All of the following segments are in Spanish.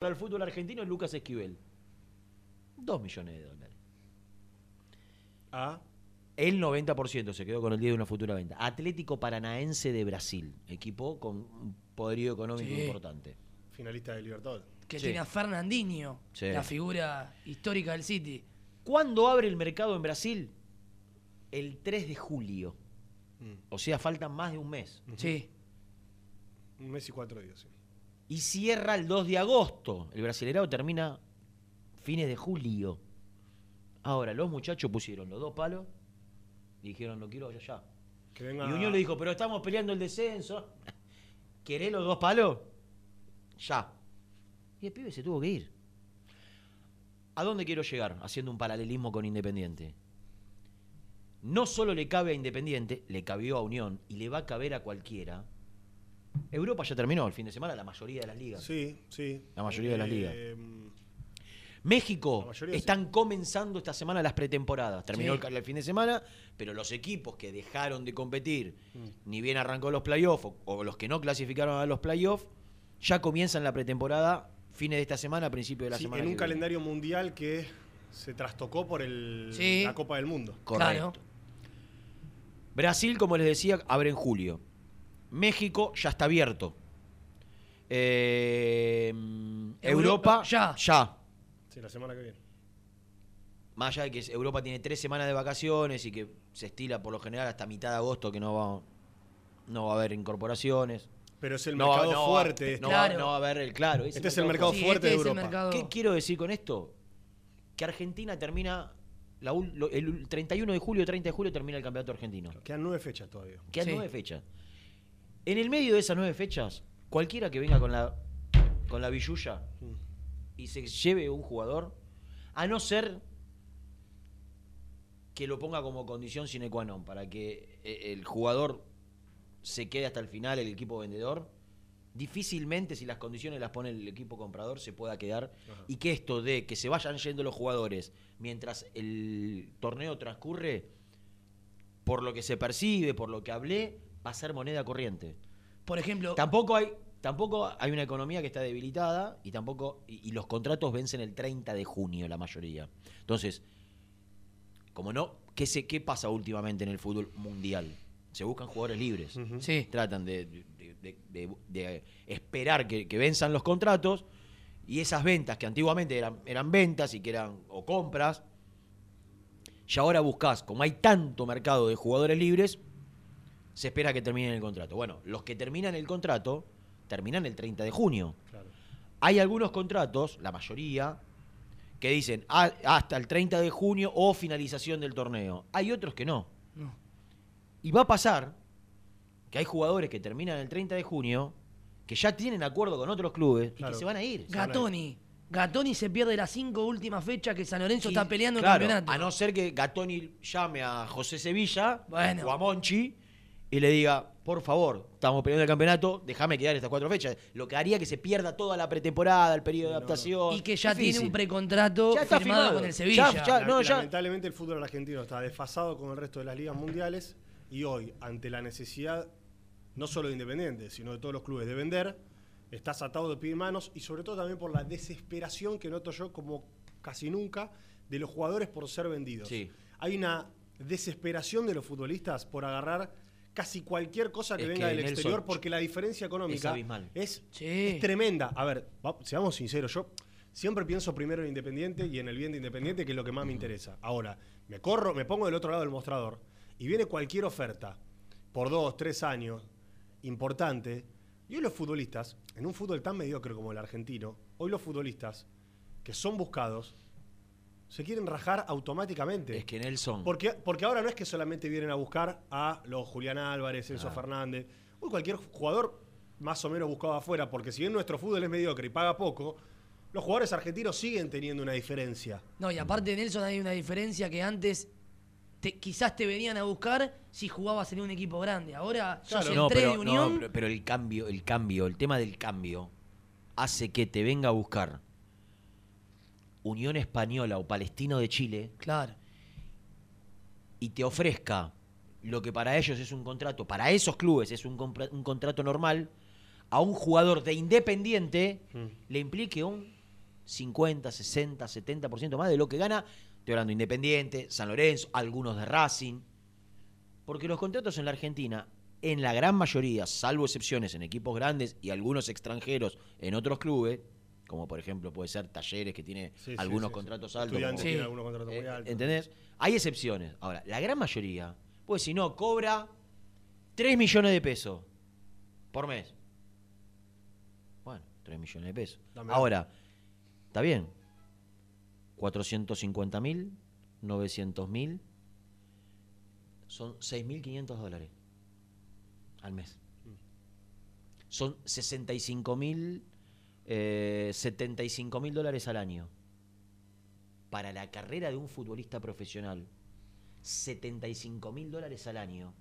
para el fútbol argentino es Lucas Esquivel. Dos millones de dólares. A. El 90% se quedó con el día de una futura venta. Atlético Paranaense de Brasil, equipo con un poderío económico Sí. importante. Finalista de Libertadores. Que Sí. tiene a Fernandinho, Sí. la figura histórica del City. ¿Cuándo abre el mercado en Brasil? El 3 de julio. Mm. O sea, faltan más de un mes. Sí. Un mes y cuatro días, sí. Y cierra el 2 de agosto. El brasilerado termina fines de julio. Ahora, los muchachos pusieron los dos palos y dijeron, lo quiero ya, ya. Que venga. Y Unión le dijo, pero estamos peleando el descenso. ¿Querés los dos palos? Ya. Y el pibe se tuvo que ir. ¿A dónde quiero llegar? Haciendo un paralelismo con Independiente. No solo le cabe a Independiente, le cabió a Unión y le va a caber a cualquiera. Europa ya terminó el fin de semana, la mayoría de las ligas. Sí, sí. La mayoría de las ligas. Eh, México están comenzando esta semana las pretemporadas. Terminó Sí. el, el fin de semana, pero los equipos que dejaron de competir, Mm. ni bien arrancó los playoffs, o, o los que no clasificaron a los playoffs, ya comienzan la pretemporada fines de esta semana, principio de la sí, semana. en un que viene. calendario mundial que se trastocó por el, Sí. la Copa del Mundo. Correcto. Claro. Brasil, como les decía, abre en julio. México ya está abierto. Eh, Europa, Europa, ya. ya. Sí, la semana que viene. Más allá de que Europa tiene tres semanas de vacaciones y que se estila por lo general hasta mitad de agosto que no va, no va a haber incorporaciones. Pero es el no, mercado no fuerte. este. No, va- Claro. no va a haber el claro. Este es el mercado Sí, fuerte este de Europa. mercado- ¿Qué quiero decir con esto? Que Argentina termina la el 31 de julio, 30 de julio termina el campeonato argentino. Quedan nueve fechas todavía. Quedan Sí. nueve fechas. En el medio de esas nueve fechas, cualquiera que venga con la con la billulla y se lleve un jugador, a no ser que lo ponga como condición sine qua non, para que eh, el jugador se quede hasta el final, el equipo vendedor, difícilmente si las condiciones las pone el equipo comprador se pueda quedar Ajá. y que esto de que se vayan yendo los jugadores mientras el torneo transcurre, por lo que se percibe, por lo que hablé, va a ser moneda corriente. Por ejemplo, Tampoco hay, tampoco hay una economía que está debilitada y tampoco y, y los contratos vencen el 30 de junio la mayoría. Entonces, como no, ¿qué, se, ¿qué pasa últimamente en el fútbol mundial? Se buscan jugadores libres. Sí. Tratan de, de- de- de- de esperar que, que venzan los contratos y esas ventas que antiguamente eran, eran ventas y que eran o compras, y ahora buscas, como hay tanto mercado de jugadores libres, se espera que terminen el contrato. Bueno, los que terminan el contrato terminan el 30 de junio. Claro. Hay algunos contratos, la mayoría, que dicen "Ah, hasta el 30 de junio o finalización del torneo. Hay otros que no. No. Y va a pasar que hay jugadores que terminan el 30 de junio, que ya tienen acuerdo con otros clubes y que se van a ir. Gatoni. Gatoni se pierde las cinco últimas fechas que San Lorenzo Y, está peleando claro, el campeonato. A no ser que Gatoni llame a José Sevilla Bueno. o a Monchi y le diga, por favor, estamos peleando el campeonato, déjame quedar estas cuatro fechas. Lo que haría que se pierda toda la pretemporada, el periodo de Sí, no, no. adaptación. Y que ya Difícil. tiene un precontrato Ya está firmado, firmado. con el Sevilla. Ya- ya- La- no, ya- Lamentablemente el fútbol argentino está desfasado con el resto de las ligas mundiales y hoy, ante la necesidad no solo de Independiente, sino de todos los clubes de vender, estás atado de pie y manos y sobre todo también por la desesperación que noto yo como casi nunca de los jugadores por ser vendidos. Sí. Hay una desesperación de los futbolistas por agarrar casi cualquier cosa que Es venga que, del Nelson, exterior porque la diferencia económica es abismal. es, Sí. es tremenda. A ver, va- seamos sinceros, yo siempre pienso primero en Independiente y en el bien de Independiente, que es lo que más me interesa. Ahora, me corro, me pongo del otro lado del mostrador y viene cualquier oferta por dos, tres años, importante. Y hoy los futbolistas, en un fútbol tan mediocre como el argentino, hoy los futbolistas que son buscados se quieren rajar automáticamente. Es que Nelson. Porque, porque ahora no es que solamente vienen a buscar a los Julián Álvarez, Enzo Ah. Fernández, hoy cualquier jugador más o menos buscado afuera, porque si bien nuestro fútbol es mediocre y paga poco, los jugadores argentinos siguen teniendo una diferencia. No, y aparte de Nelson hay una diferencia que antes te- quizás te venían a buscar si jugabas en un equipo grande. Ahora sos Claro. el no, 3 pero, de no, Unión. pero- pero el cambio, el cambio, el tema del cambio hace que te venga a buscar Unión Española o Palestino de Chile Claro. y te ofrezca lo que para ellos es un contrato, para esos clubes es un, contrato normal, a un jugador de Independiente Mm. le implique un 50, 60, 70% más de lo que gana. Estoy hablando de Independiente, San Lorenzo, algunos de Racing. Porque los contratos en la Argentina, en la gran mayoría, salvo excepciones en equipos grandes y algunos extranjeros en otros clubes, como por ejemplo puede ser Talleres que tiene Sí, algunos sí, contratos altos. Estudiantes como- Sí. tiene algunos contratos muy eh, altos. ¿Entendés? Hay excepciones. Ahora, la gran mayoría, pues si no, cobra 3 millones de pesos por mes. Bueno, 3 millones de pesos. Dame. Ahora, está bien. 450 mil, 900 mil, son 6.500 dólares al mes. Son 65 mil, eh, 75 mil dólares al año para la carrera de un futbolista profesional, 75 mil dólares al año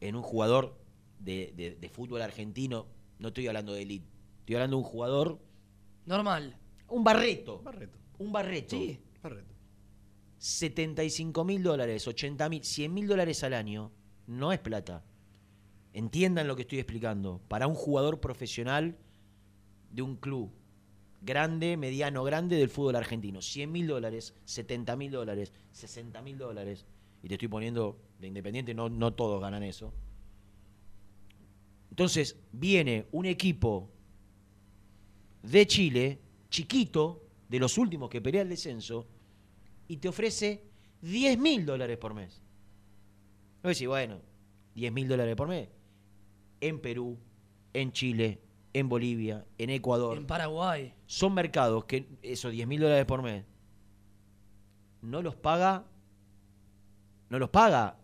en un jugador de, de- de fútbol argentino, no estoy hablando de elite, estoy hablando de un jugador, Normal. un barreto, Barreto. un barreto. Sí. Barreto. 75 mil dólares, 80 mil, 100 mil dólares al año, no es plata. Entiendan lo que estoy explicando. Para un jugador profesional de un club grande, mediano, grande del fútbol argentino, 100 mil dólares, 70 mil dólares, 60 mil dólares, y te estoy poniendo de independiente, no, no todos ganan eso. Entonces viene un equipo de Chile, chiquito, de los últimos que pelea el descenso, y te ofrece 10 mil dólares por mes. No decís, bueno, 10 mil dólares por mes. En Perú, en Chile, en Bolivia, en Ecuador. En Paraguay. Son mercados que esos 10 mil dólares por mes no los paga, no los paga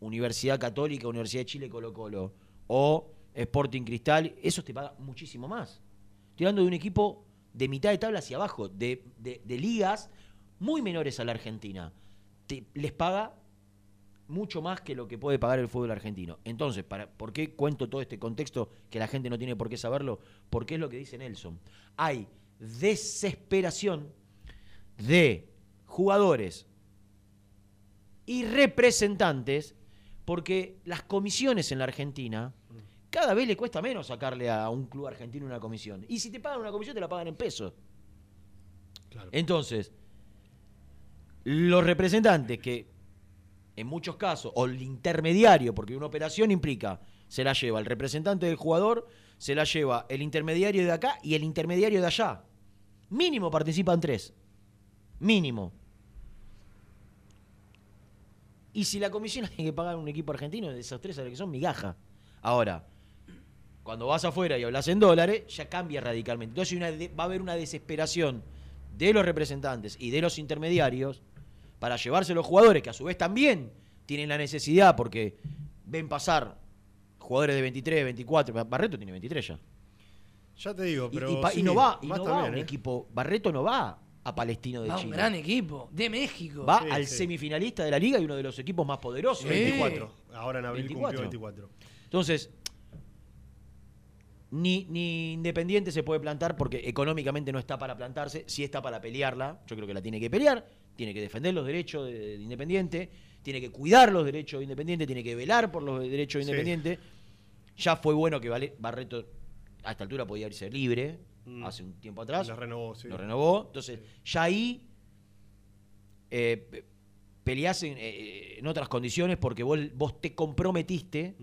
Universidad Católica, Universidad de Chile, Colo Colo o Sporting Cristal. Eso te paga muchísimo más. Estoy hablando de un equipo de mitad de tabla hacia abajo, de, de- de ligas muy menores a la Argentina. Te- les paga mucho más que lo que puede pagar el fútbol argentino. Entonces, para, ¿por qué cuento todo este contexto que la gente no tiene por qué saberlo? Porque es lo que dice Nelson. Hay desesperación de jugadores y representantes porque las comisiones en la Argentina cada vez le cuesta menos sacarle a un club argentino una comisión. Y si te pagan una comisión, te la pagan en pesos. Claro. Entonces, los representantes que en muchos casos, o el intermediario, porque una operación implica, se la lleva el representante del jugador, se la lleva el intermediario de acá y el intermediario de allá. Mínimo participan tres. Mínimo. Y si la comisión hay que pagar un equipo argentino, de esos tres, ¿sabes que son? Migaja. Ahora, cuando vas afuera y hablas en dólares, ya cambia radicalmente. Entonces va a haber una desesperación de los representantes y de los intermediarios para llevarse los jugadores, que a su vez también tienen la necesidad, porque ven pasar jugadores de 23, 24. Barreto tiene 23 ya. Ya te digo, pero. y, pa- y sí, no va, y no va un ¿eh? equipo. Barreto no va a Palestino de Va un Chile. gran equipo. De México. Va Sí, al sí. semifinalista de la liga y uno de los equipos más poderosos. Sí. 24. Ahora en abril 24. cumplió 24. Entonces, ni, ni Independiente se puede plantar porque económicamente no está para plantarse, sí está para pelearla. Yo creo que la tiene que pelear, tiene que defender los derechos de, de Independiente, tiene que cuidar los derechos de Independiente, tiene que velar por los derechos de Sí. Independiente. Ya fue bueno que Barreto a esta altura podía irse libre Mm. hace un tiempo atrás. La renovó, sí. Lo renovó. Entonces, ya ahí eh, pe- peleás en, eh, en otras condiciones porque vos, vos te comprometiste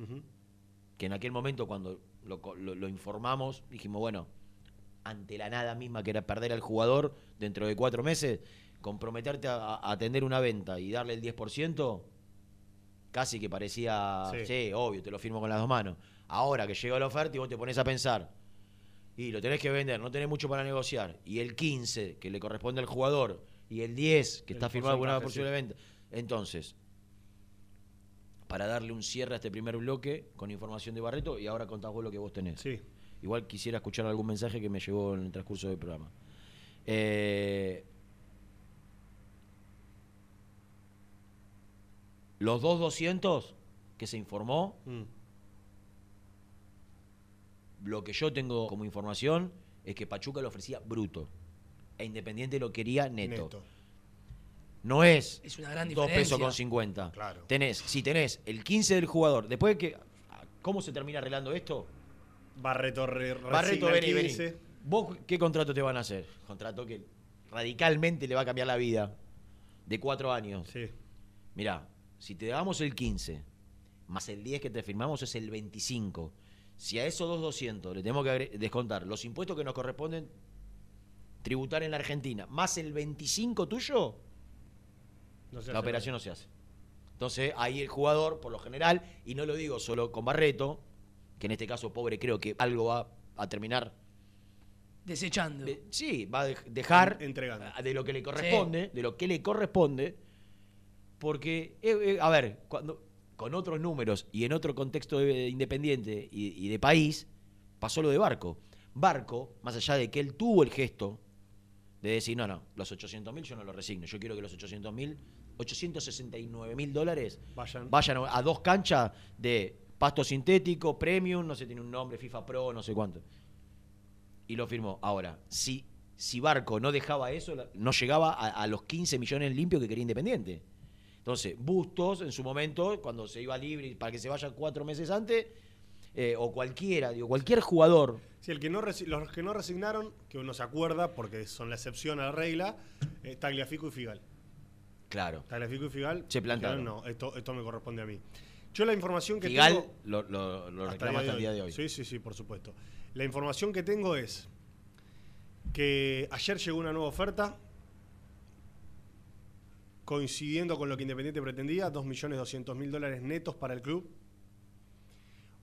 que en aquel momento cuando lo, lo- lo informamos, dijimos, bueno, ante la nada misma que era perder al jugador dentro de cuatro meses, comprometerte a, a atender una venta y darle el 10%, casi que parecía, Sí. sí. obvio, te lo firmo con las dos manos. Ahora que llega la oferta y vos te pones a pensar, y lo tenés que vender, no tenés mucho para negociar, y el 15 que le corresponde al jugador, y el 10 que El está firmado con una posible venta. Entonces, para darle un cierre a este primer bloque con información de Barreto y ahora contás vos lo que vos tenés. Sí. Igual quisiera escuchar algún mensaje que me llegó en el transcurso del programa. Eh, los dos 200 que se informó, Mm. lo que yo tengo como información es que Pachuca lo ofrecía bruto e Independiente lo quería neto. Neto. No es, Es una gran 2 pesos con 50. Claro. Tenés, si tenés el 15 del jugador, después de que. ¿Cómo se termina arreglando esto? Barreto, re, Barreto, vení, vení. 15. ¿Vos qué contrato te van a hacer? Contrato que radicalmente le va a cambiar la vida. De cuatro años. Sí. Mirá, si te damos el 15, más el 10 que te firmamos es el 25. Si a esos dos 200 le tenemos que descontar los impuestos que nos corresponden tributar en la Argentina, más el 25 tuyo, No la operación no se hace. Entonces ahí el jugador, por lo general, y no lo digo solo con Barreto, que en este caso pobre creo que algo va a terminar Desechando. de- sí, va a dej- dejar En- entregando. de lo que le corresponde, de lo que le corresponde, porque, eh, eh, a ver, cuando con otros números y en otro contexto de- independiente y, y de país, pasó lo de Barco. Barco, más allá de que él tuvo el gesto de decir, no, no, los 800 mil yo no los resigno, yo quiero que los 800 mil, 869 mil dólares Vayan. vayan a dos canchas de pasto sintético, premium, no sé, tiene un nombre, FIFA Pro, no sé cuánto. Y lo firmó. Ahora, si, si Barco no dejaba eso, no llegaba a, a los 15 millones limpios que quería Independiente. Entonces, Bustos, en su momento, cuando se iba libre para que se vaya cuatro meses antes, eh, o cualquiera, digo, cualquier jugador, Sí, el que no los que no resignaron, que uno se acuerda, porque son la excepción a la regla, eh, Tagliafico y Figal. claro. Tagliafico y Figal. Se plantaron. No, esto, esto me corresponde a mí. Yo la información que Figal tengo... lo, lo, lo hasta reclama hasta el día de hoy. Sí, sí, sí, por supuesto. La información que tengo es que ayer llegó una nueva oferta coincidiendo con lo que Independiente pretendía, 2.200.000 dólares netos para el club,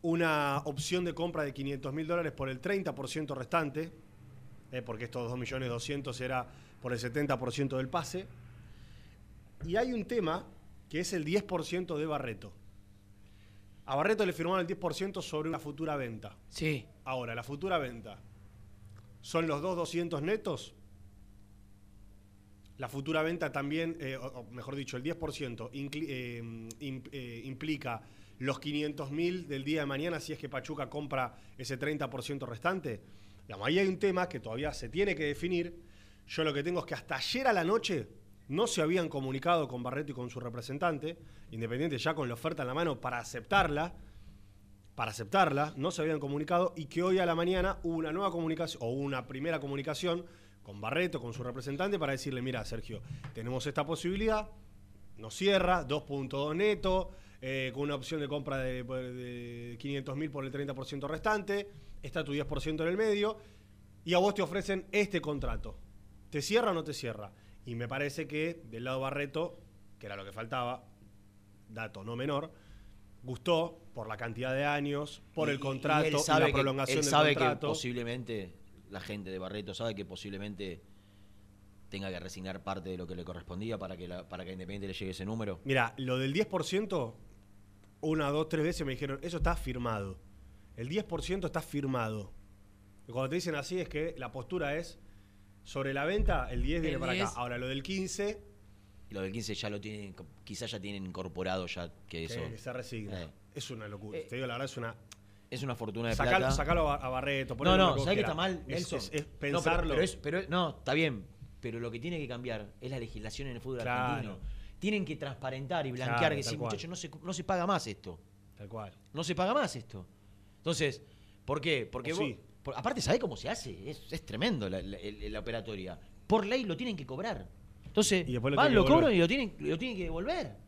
una opción de compra de 500.000 dólares por el 30% restante, eh, porque estos 2.200.000 era por el 70% del pase, y hay un tema que es el 10% de Barreto. A Barreto le firmaron el 10% sobre una futura venta. Sí. Ahora, la futura venta, ¿son los dos 200 netos? La futura venta también, eh, o, mejor dicho, el 10% incli- eh, eh, implica los 500 mil del día de mañana si es que Pachuca compra ese 30% restante. Digamos, ahí hay un tema que todavía se tiene que definir. Yo lo que tengo es que hasta ayer a la noche no se habían comunicado con Barreto y con su representante, Independiente ya con la oferta en la mano para aceptarla para aceptarla, no se habían comunicado y que hoy a la mañana hubo una nueva comunicación o una primera comunicación con Barreto, con su representante, para decirle, mira, Sergio, tenemos esta posibilidad, nos cierra, 2.2 neto, eh, con una opción de compra de, de 500 mil por el 30% restante, está tu 10% en el medio, y a vos te ofrecen este contrato. ¿Te cierra o no te cierra? Y me parece que del lado Barreto, que era lo que faltaba, dato no menor, gustó por la cantidad de años, por Y- el y contrato y, la que- prolongación él del sabe contrato. que posiblemente la gente de Barreto sabe que posiblemente tenga que resignar parte de lo que le correspondía para que la, para que a Independiente le llegue ese número. Mira, lo del 10%, una, dos, tres veces me dijeron, eso está firmado. El 10% está firmado. Y cuando te dicen así es que la postura es, sobre la venta, el 10 viene El para 10. acá. Ahora, lo del 15, Y lo del 15 ya lo tienen, quizás ya tienen incorporado ya que eso que se resigna. Eh. Es una locura. Eh, Te digo, la verdad es una... es una fortuna de Sacalo, plata. sacalo a, a Barreto. No, no, ¿sabes que está mal, Es- Nelson? Es, es No, pero- pensarlo. pero, es- pero- no, está bien. Pero lo que tiene que cambiar es la legislación en el fútbol Claro. argentino. Tienen que transparentar y blanquear Claro, que sí, muchachos, no se, no se paga más esto. Tal cual. No se paga más esto. Entonces, ¿por qué? Porque vos- sí. por- aparte, ¿sabés cómo se hace? Es, es tremendo la, la- la operatoria. Por ley lo tienen que cobrar. Entonces, Y lo van, lo que cobran y lo tienen, lo tienen que devolver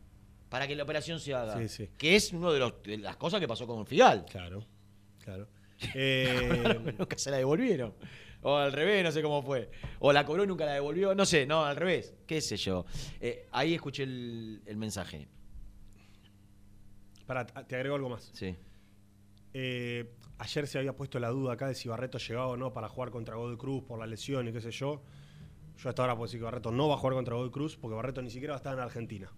para que la operación se haga. Sí, sí. Que es una de, los- de las cosas que pasó con Figal. Claro, claro. Eh, nunca se la devolvieron. O al revés, no sé cómo fue. O la cobró y nunca la devolvió. No sé, no, al revés. ¿Qué sé yo? Eh, ahí escuché el, el mensaje. pará, te agrego algo más. Sí. Eh, ayer se había puesto la duda acá de si Barreto llegaba o no para jugar contra Godoy Cruz por la lesión y qué sé yo. Yo hasta ahora puedo decir que Barreto no va a jugar contra Godoy Cruz porque Barreto ni siquiera va a estar en Argentina.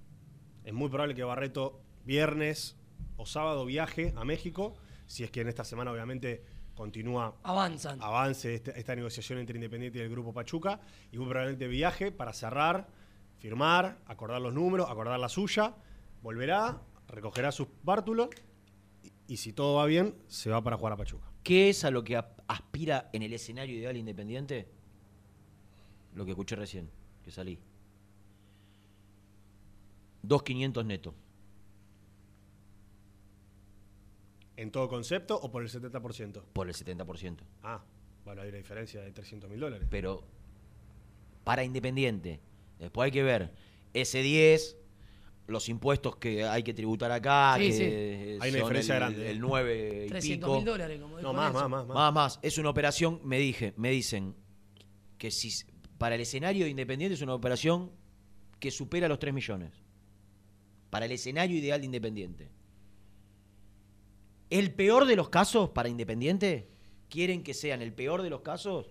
Es muy probable que Barreto viernes o sábado viaje a México, si es que en esta semana obviamente continúa Avanzan. avance este- esta negociación entre Independiente y el Grupo Pachuca y muy probablemente viaje para cerrar, firmar, acordar los números, acordar la suya, volverá, recogerá sus bártulos y, y si todo va bien, se va para jugar a Pachuca. ¿Qué es a lo que aspira en el escenario ideal independiente? Lo que escuché recién, que salí. 2.500 neto. ¿En todo concepto o por el 70%? por el 70%. Ah, bueno, hay una diferencia de 300 mil dólares. Pero para Independiente, después hay que ver ese 10, los impuestos que hay que tributar acá, Sí, que sí. son Hay una diferencia el, grande. El 9 y 300 pico. mil dólares, como No, más, Nelson. más, más, más. Más, más. Es una operación, me dije, me dicen que si para el escenario de Independiente es una operación que supera los 3 millones. Para el escenario ideal de Independiente. El peor de los casos para Independiente, quieren que sean el peor de los casos,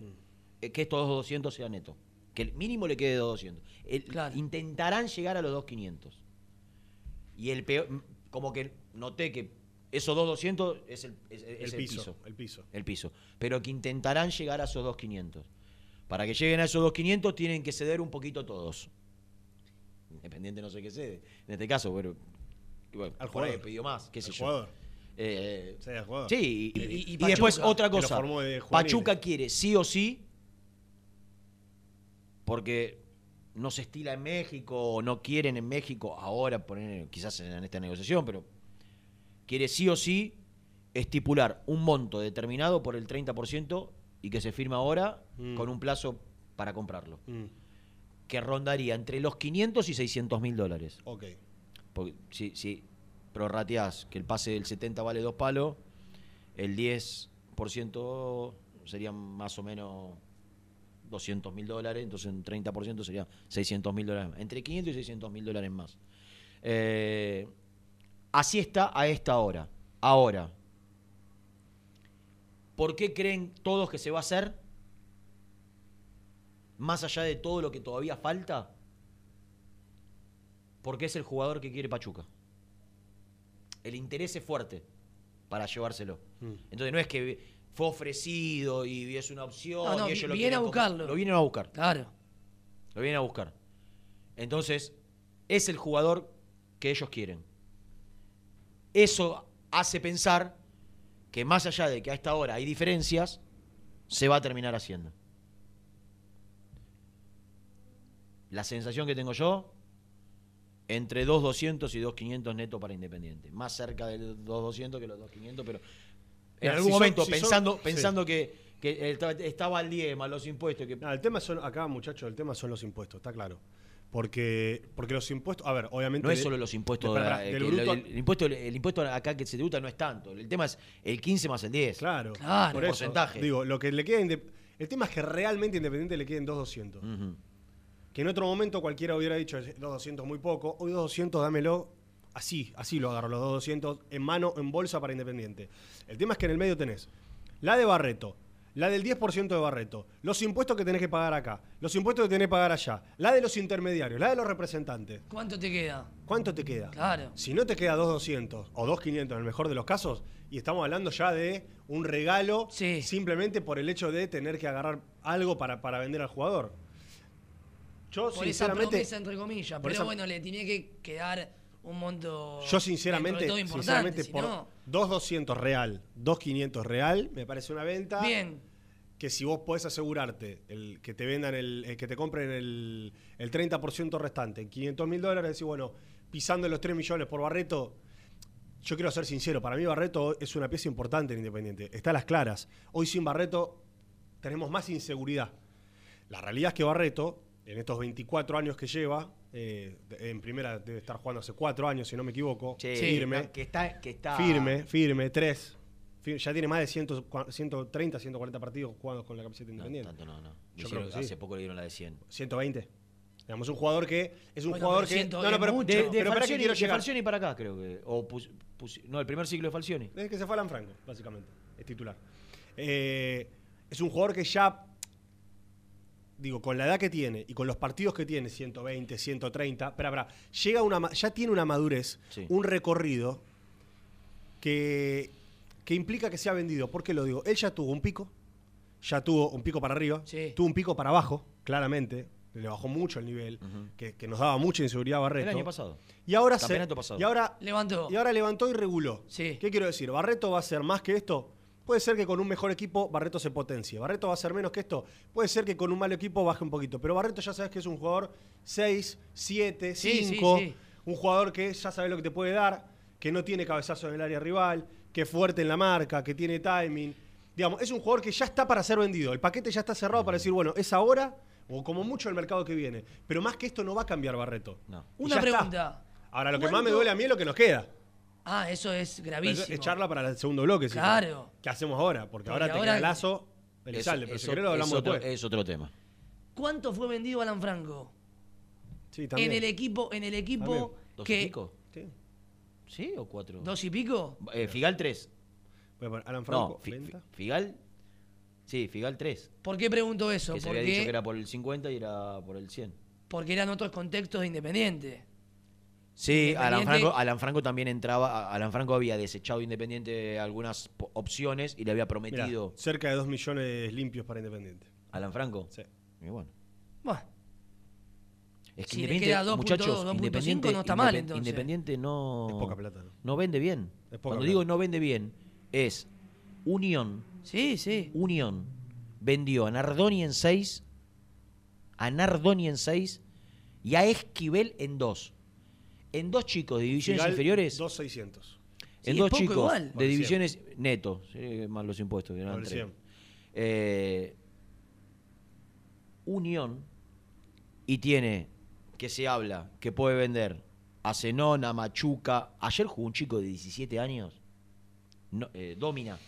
eh, que estos 200 sea neto. Que el mínimo le quede 200. El- Claro. Intentarán llegar a los 2500. Y el peor, como que noté que esos 2200 es el, es- es el, piso, el piso. el piso. Pero que intentarán llegar a esos 2.500. Para que lleguen a esos 2.500 tienen que ceder un poquito todos. Independiente no sé qué cede. En este caso, pero... bueno, Al ahí jugador. pidió más, qué sé yo. jugador. Eh, Sí, al jugador. sí, y, Y- y- y después otra cosa. de. Pachuca quiere sí o sí, porque no se estila en México o no quieren en México ahora, poner, quizás en esta negociación, pero quiere sí o sí estipular un monto determinado por el 30% y que se firma ahora Mm. con un plazo para comprarlo, Mm, que rondaría entre los 500 y 600 mil dólares. ok. Porque si, si prorrateás que el pase del 70 vale dos palos, el 10% serían más o menos 200 mil dólares, entonces un 30% sería 600 mil dólares más. Entre 500 y 600 mil dólares más. Eh, así está a esta hora. Ahora, ¿por qué creen todos que se va a hacer? Más allá de todo lo que todavía falta, porque es el jugador que quiere Pachuca. El interés es fuerte para llevárselo. Mm. Entonces no es que fue ofrecido y es una opción. No, no, y ellos lo viene quieren a buscarlo. Lo vienen a buscar. Claro. Lo vienen a buscar. Entonces, es el jugador que ellos quieren. Eso hace pensar que más allá de que a esta hora hay diferencias, se va a terminar haciendo. La sensación que tengo yo, entre 2.200 y 2.500 neto para Independiente. Más cerca del 2.200 que los 2.500, pero en Mira, algún si son- momento, si son- pensando, sí. pensando que, que esta- estaba al 10 más los impuestos, que No, el tema son, acá muchachos, el tema son los impuestos, está claro. Porque, porque los impuestos, a ver, obviamente... No es solo los impuestos. de- eh, del que bruto- el, el impuesto el impuesto acá que se tributa no es tanto. El tema es el 15 más el 10. Claro, Claro. por eso, Porcentaje. Digo, lo que le queda el tema es que realmente Independiente le queden 2.200. Ujú. Que en otro momento cualquiera hubiera dicho 2.200 muy poco, hoy 2.200 dámelo así, así lo agarro, los 2.200 en mano, en bolsa para Independiente. El tema es que en el medio tenés la de Barreto, la del 10% de Barreto, los impuestos que tenés que pagar acá, los impuestos que tenés que pagar allá, la de los intermediarios, la de los representantes. ¿Cuánto te queda? ¿Cuánto te queda? Claro. Si no te queda 2.200 o 2.500 en el mejor de los casos, y estamos hablando ya de un regalo Sí. simplemente por el hecho de tener que agarrar algo para, para vender al jugador. Yo Por esa sinceramente, promesa, entre comillas. Pero esa- bueno, le tenía que quedar un monto. yo sinceramente, todo sinceramente si por no- 2.200 real, 2.500 real, me parece una venta Bien. que si vos podés asegurarte el, que te vendan el, el que te compren el, el 30% restante en 500 mil dólares, decís, bueno, pisando los 3 millones por Barreto, yo quiero ser sincero, para mí Barreto es una pieza importante en Independiente, está a las claras. Hoy sin Barreto tenemos más inseguridad. La realidad es que Barreto, en estos 24 años que lleva, eh, en primera debe estar jugando hace 4 años, si no me equivoco, Sí, firme, Que está, que está firme, firme, 3. Ya tiene más de 100, 130, 140 partidos jugando con la camiseta No, independiente. tanto no, no. Yo creo que sí. Hace poco le dieron la de 100. 120. Digamos, un jugador que es un Bueno, jugador que. 100 No, no, pero, mucho. De, de pero para qué Falcioni, quiero de. Falcioni para acá, creo que. O pus- pus- no, el primer ciclo de Falcioni. Desde que se fue Alan Franco, básicamente. Es titular. Eh, es un jugador que ya. Digo, con la edad que tiene y con los partidos que tiene, 120, 130, pero, pero, llega una, ya tiene una madurez, Sí. un recorrido que, que implica que sea vendido. ¿Por qué lo digo? Él ya tuvo un pico, ya tuvo un pico para arriba, Sí. tuvo un pico para abajo, claramente, le bajó mucho el nivel, que, que nos daba mucha inseguridad a Barreto. El año pasado. Y ahora se, pasado. y ahora Levantó. y ahora levantó y reguló. Sí. ¿Qué quiero decir? ¿Barreto va a ser más que esto? Puede ser que con un mejor equipo Barreto se potencie. ¿Barreto va a ser menos que esto? Puede ser que con un mal equipo baje un poquito. Pero Barreto ya sabes que es un jugador 6, 7, Sí, sí, 5. sí. Un jugador que ya sabe lo que te puede dar, que no tiene cabezazo en el área rival, que es fuerte en la marca, que tiene timing. Digamos, es un jugador que ya está para ser vendido. El paquete ya está cerrado para decir, bueno, es ahora o como mucho el mercado que viene. Pero más que esto no va a cambiar Barreto. No. Una está. pregunta. Ahora, lo que más ¿Cuánto- me duele a mí es lo que nos queda. Ah, eso es Pero gravísimo. Es charla para el segundo bloque. sí. Claro. ¿Qué hacemos ahora? Porque, Porque ahora te queda Lazo, Elizalde, pero si querés lo hablamos es otro, después. es otro tema. ¿Cuánto fue vendido Alan Franco? Sí, también. En el equipo, en el equipo. ¿Dos que. y pico? Sí. ¿Sí o cuatro? ¿Dos y pico? Eh, Figal 3. Voy a poner Alan No, Franco, Fi- venta. Fi- Figal. Sí, Figal 3. ¿Por qué pregunto eso? Que se había dicho Porque, que era por el 50 y era por el 100. porque eran otros contextos de Independiente. Sí, Alan Franco, Alan Franco también entraba. Alan Franco había desechado Independiente algunas opciones y le había Mirá, prometido. cerca de 2 millones limpios para Independiente. Alan Franco. Sí. Y bueno. Bueno, Es que Si le Independiente, queda 2.2, muchachos, 2.5 Independiente, no está mal, entonces. Independiente no. Es poca plata, ¿no? No vende bien. Es poca Cuando plata. digo no vende bien, es Unión. sí, sí. Unión vendió a Nardoni en 6, a Nardoni en 6 y a Esquivel en 2. En dos chicos de divisiones Figal, inferiores. 2,600. Sí, en dos chicos igual. de divisiones netos, sí, más los impuestos que eran Por el tres. 100. Eh, Unión y tiene que se habla que puede vender a Zenón, a Machuca. Ayer jugó un chico de 17 años, no, eh, Domina.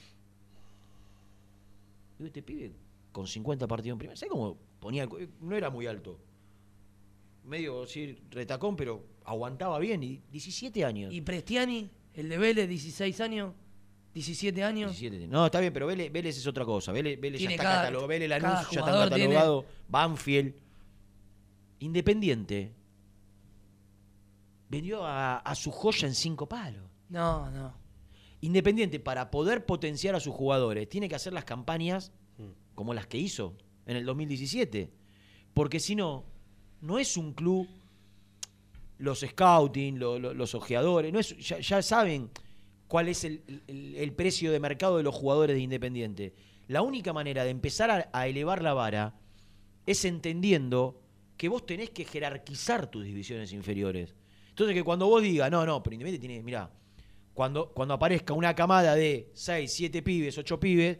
Digo, este pibe con 50 partidos en primera. ¿Sabes cómo ponía? el No era muy alto. Medio, sí, retacón, pero aguantaba bien. Y 17 años. ¿Y Prestiani, el de Vélez, 16 años? 17 años. 17. No, está bien, pero Vélez, Vélez es otra cosa. Vélez, Vélez ya está cada- catalogado. Vélez Lanús ya está jugador tiene- catalogado. Banfield. Independiente. Vendió a, a su joya en cinco palos. No, no. Independiente, para poder potenciar a sus jugadores, tiene que hacer las campañas Mm. como las que hizo en el 2017. Porque si no, no es un club, los scouting, lo- lo- los ojeadores, no es, ya, saben cuál es el, precio de mercado de los jugadores de Independiente. La única manera de empezar a, elevar la vara es entendiendo que vos tenés que jerarquizar tus divisiones inferiores. Entonces que cuando vos digas, no, no, pero Independiente tiene, mira, cuando, cuando aparezca una camada de 6, 7 pibes, 8 pibes,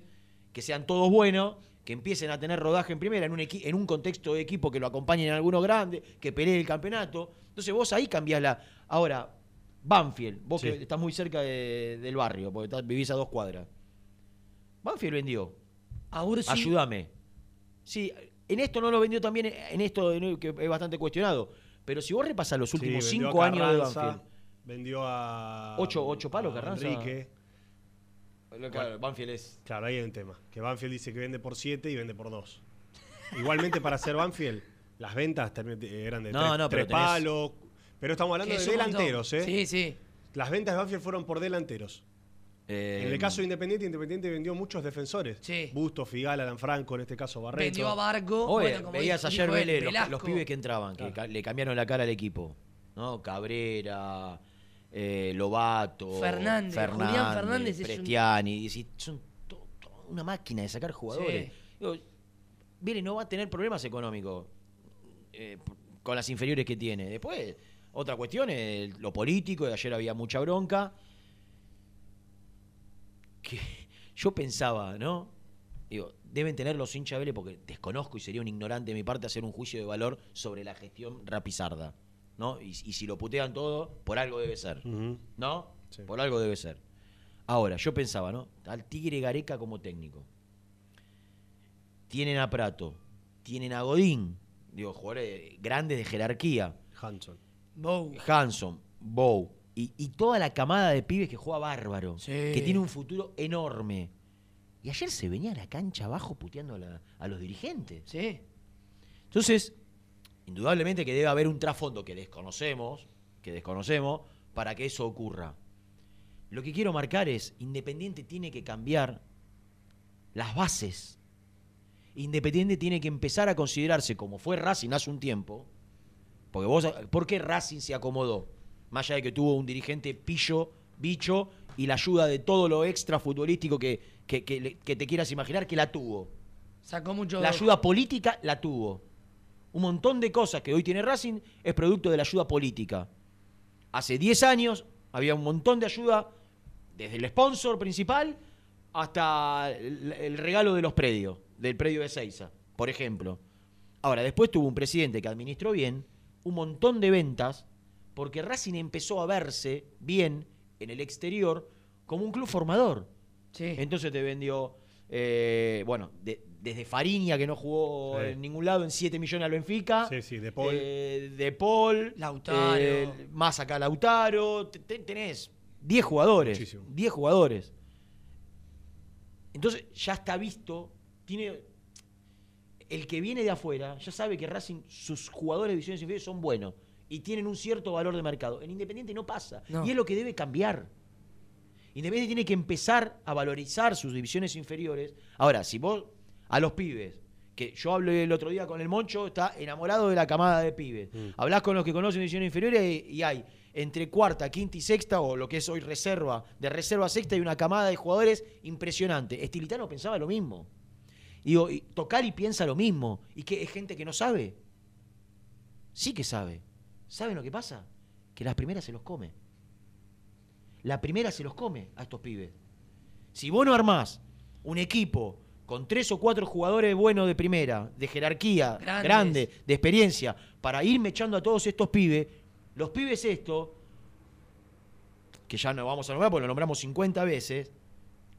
que sean todos buenos, que empiecen a tener rodaje en primera, en un, equi- en un contexto de equipo que lo acompañen en algunos grandes, que pelee el campeonato. Entonces vos ahí cambiás la... Ahora, Banfield, vos Sí. que estás muy cerca de- del barrio, porque estás- vivís a dos cuadras. Banfield vendió. A Ursi, Ayúdame. Sí, en esto no lo vendió también, en esto que es bastante cuestionado. Pero si vos repasás los últimos Sí, cinco años de Banfield. Vendió a. Ocho- ocho palos, a Carranza. Enrique. Claro, Banfield es. Claro, ahí hay un tema. Que Banfield dice que vende por 7 y vende por 2. Igualmente, para ser Banfield, las ventas termi- eran de No, tres, no, pero tenés- palos. Pero estamos hablando de delanteros, ¿eh? Sí, sí. Las ventas de Banfield fueron por delanteros. eh, En el caso de Independiente, Independiente vendió muchos defensores. Sí. Busto, Figal, Alan Franco, en este caso Barreto. Vendió a Barco. Oye, bueno, como veías dijo- ayer Vélez, los, pibes que entraban, que Claro. ca- le cambiaron la cara al equipo. ¿no? Cabrera, eh, Lobato, Fernández, Julián Fernández es un- Prestiani. y decís, son to- to- una máquina de sacar jugadores. Sí. Digo, no va a tener problemas económicos eh, con las inferiores que tiene. Después, otra cuestión es lo político, ayer había mucha bronca. Que yo pensaba, ¿no? Digo, deben tener los hinchas Vélez porque desconozco y sería un ignorante de mi parte hacer un juicio de valor sobre la gestión rapizarda. ¿No? Y, y si lo putean todo, por algo debe ser. ¿No? Sí. Por algo debe ser. Ahora, yo pensaba, ¿no? Al Tigre Gareca como técnico. Tienen a Prato, tienen a Godín, digo, jugadores grandes de jerarquía. Hanson. Bow. Hanson, Bow y, y toda la camada de pibes que juega bárbaro, Sí. que tiene un futuro enorme. Y ayer se venía a la cancha abajo puteando a, la- a los dirigentes. Sí. Entonces, indudablemente que debe haber un trasfondo que desconocemos, que desconocemos, para que eso ocurra. Lo que quiero marcar es, Independiente tiene que cambiar las bases. Independiente tiene que empezar a considerarse como fue Racing hace un tiempo. Porque vos, ¿por qué Racing se acomodó? Más allá de que tuvo un dirigente pillo, bicho, y la ayuda de todo lo extra futbolístico que, que- que que te quieras imaginar, que la tuvo. Sacó mucho. La ayuda política la tuvo. Un montón de cosas que hoy tiene Racing es producto de la ayuda política. Hace 10 años había un montón de ayuda desde el sponsor principal hasta el, el regalo de los predios, del predio de Seiza, por ejemplo. Ahora, después tuvo un presidente que administró bien un montón de ventas porque Racing empezó a verse bien en el exterior como un club formador. Sí. Entonces te vendió, eh, bueno, de- desde Fariña, que no jugó Sí. en ningún lado, en 7 millones al Benfica. Sí, sí, De Paul. Eh, de Paul. Lautaro. eh, más acá Lautaro. Te- te- tenés 10 jugadores. Muchísimo. 10 jugadores. Entonces ya está visto. Tiene. El que viene de afuera ya sabe que Racing, sus jugadores de divisiones inferiores son buenos y tienen un cierto valor de mercado. En Independiente no pasa. No. Y es lo que debe cambiar. Independiente tiene que empezar a valorizar sus divisiones inferiores. Ahora, si vos a los pibes, que yo hablé el otro día con el Moncho, está enamorado de la camada de pibes. Mm. Hablás con los que conocen divisiones inferiores y, y hay entre cuarta, quinta y sexta, o lo que es hoy reserva, de reserva a sexta, hay una camada de jugadores impresionante. Estilitano pensaba lo mismo. Digo, y Tocali piensa lo mismo. Y que es gente que no sabe. Sí que sabe. ¿Saben lo que pasa? Que las primeras se los come. La primera se los come a estos pibes. Si vos no armás un equipo con tres o cuatro jugadores buenos de primera, de jerarquía, Grandes. grande, de experiencia, para irme echando a todos estos pibes, los pibes estos, que ya no vamos a nombrar porque lo nombramos 50 veces,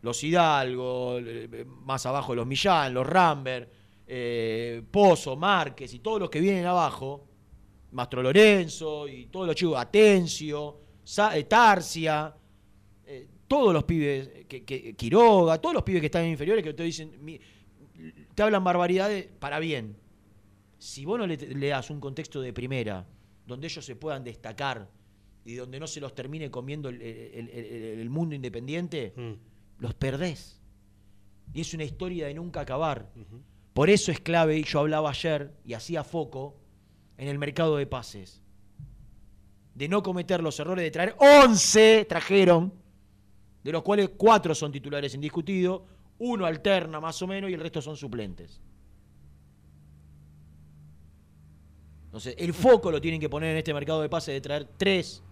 los Hidalgo, eh, más abajo los Millán, los Rambert, eh, Pozo, Márquez y todos los que vienen abajo, Mastro Lorenzo y todos los chicos, Atencio, Sa- eh, Tarsia, eh, todos los pibes, que, que- Quiroga, todos los pibes que están en inferiores que te dicen, te hablan barbaridades para bien. Si vos no le, le das un contexto de primera, donde ellos se puedan destacar y donde no se los termine comiendo el, el- el- el mundo independiente, Mm. los perdés. Y es una historia de nunca acabar. Por eso es clave, y yo hablaba ayer y hacía foco, en el mercado de pases. De no cometer los errores de traer 11 trajeron, de los cuales 4 son titulares indiscutidos, uno alterna más o menos y el resto son suplentes. Entonces, el foco lo tienen que poner en este mercado de pases de traer 3.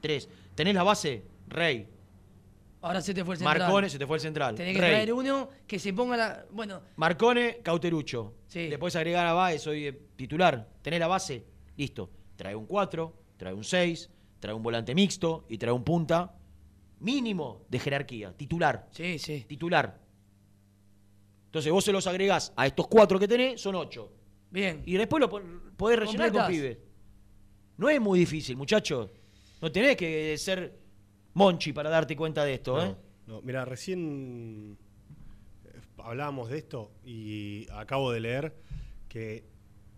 3. ¿Tenés la base? Rey. Ahora se te fue el central. Marcone, se te fue el central. Tenés que Rey. traer uno que se ponga la. Bueno, Marcone, Cauterucho. Sí. Le agregar a Baez, soy eh, titular. Tenés la base, listo. Trae un 4, trae un 6, trae un volante mixto y trae un punta mínimo de jerarquía. Titular. sí, sí. Titular. Entonces vos se los agregás a estos cuatro que tenés, son 8. Bien. Y después lo podés rellenar con pibes. No es muy difícil, muchachos. No tenés que ser Monchi para darte cuenta de esto, ¿eh? No, no, mira, recién eh, hablábamos de esto y acabo de leer que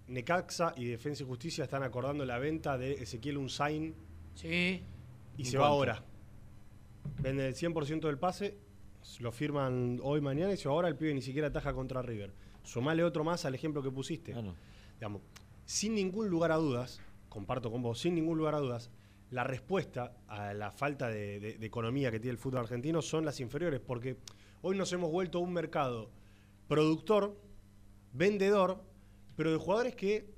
Necaxa y Defensa y Justicia están acordando la venta de Ezequiel Unzain Sí. y ¿En se va ahora. Venden el 100% del pase, lo firman hoy, mañana y va ahora. El pibe ni siquiera ataja contra River. Sumale otro más al ejemplo que pusiste. Digamos, sin ningún lugar a dudas, comparto con vos, sin ningún lugar a dudas, la respuesta a la falta de, de- de economía que tiene el fútbol argentino son las inferiores, porque hoy nos hemos vuelto un mercado productor, vendedor, pero de jugadores que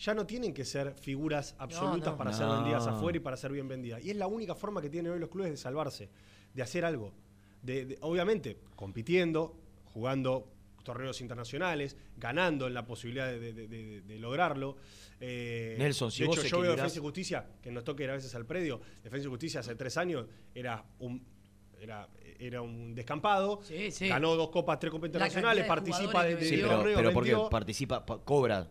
ya no tienen que ser figuras absolutas no. para ser No. vendidas afuera y para ser bien vendidas. Y es la única forma que tienen hoy los clubes de salvarse, de hacer algo. De, de- obviamente, compitiendo, jugando torneos internacionales, ganando en la posibilidad de, de- de- lograrlo. Eh, Nelson, si de vos hecho, yo veo Defensa y Justicia, que nos toca ir a veces al predio. Defensa y Justicia hace tres años era un, era, era un descampado. Sí, sí. Ganó dos copas, tres copas internacionales, participa de, de Sí, pero, pero porque vendió. participa, pa- cobra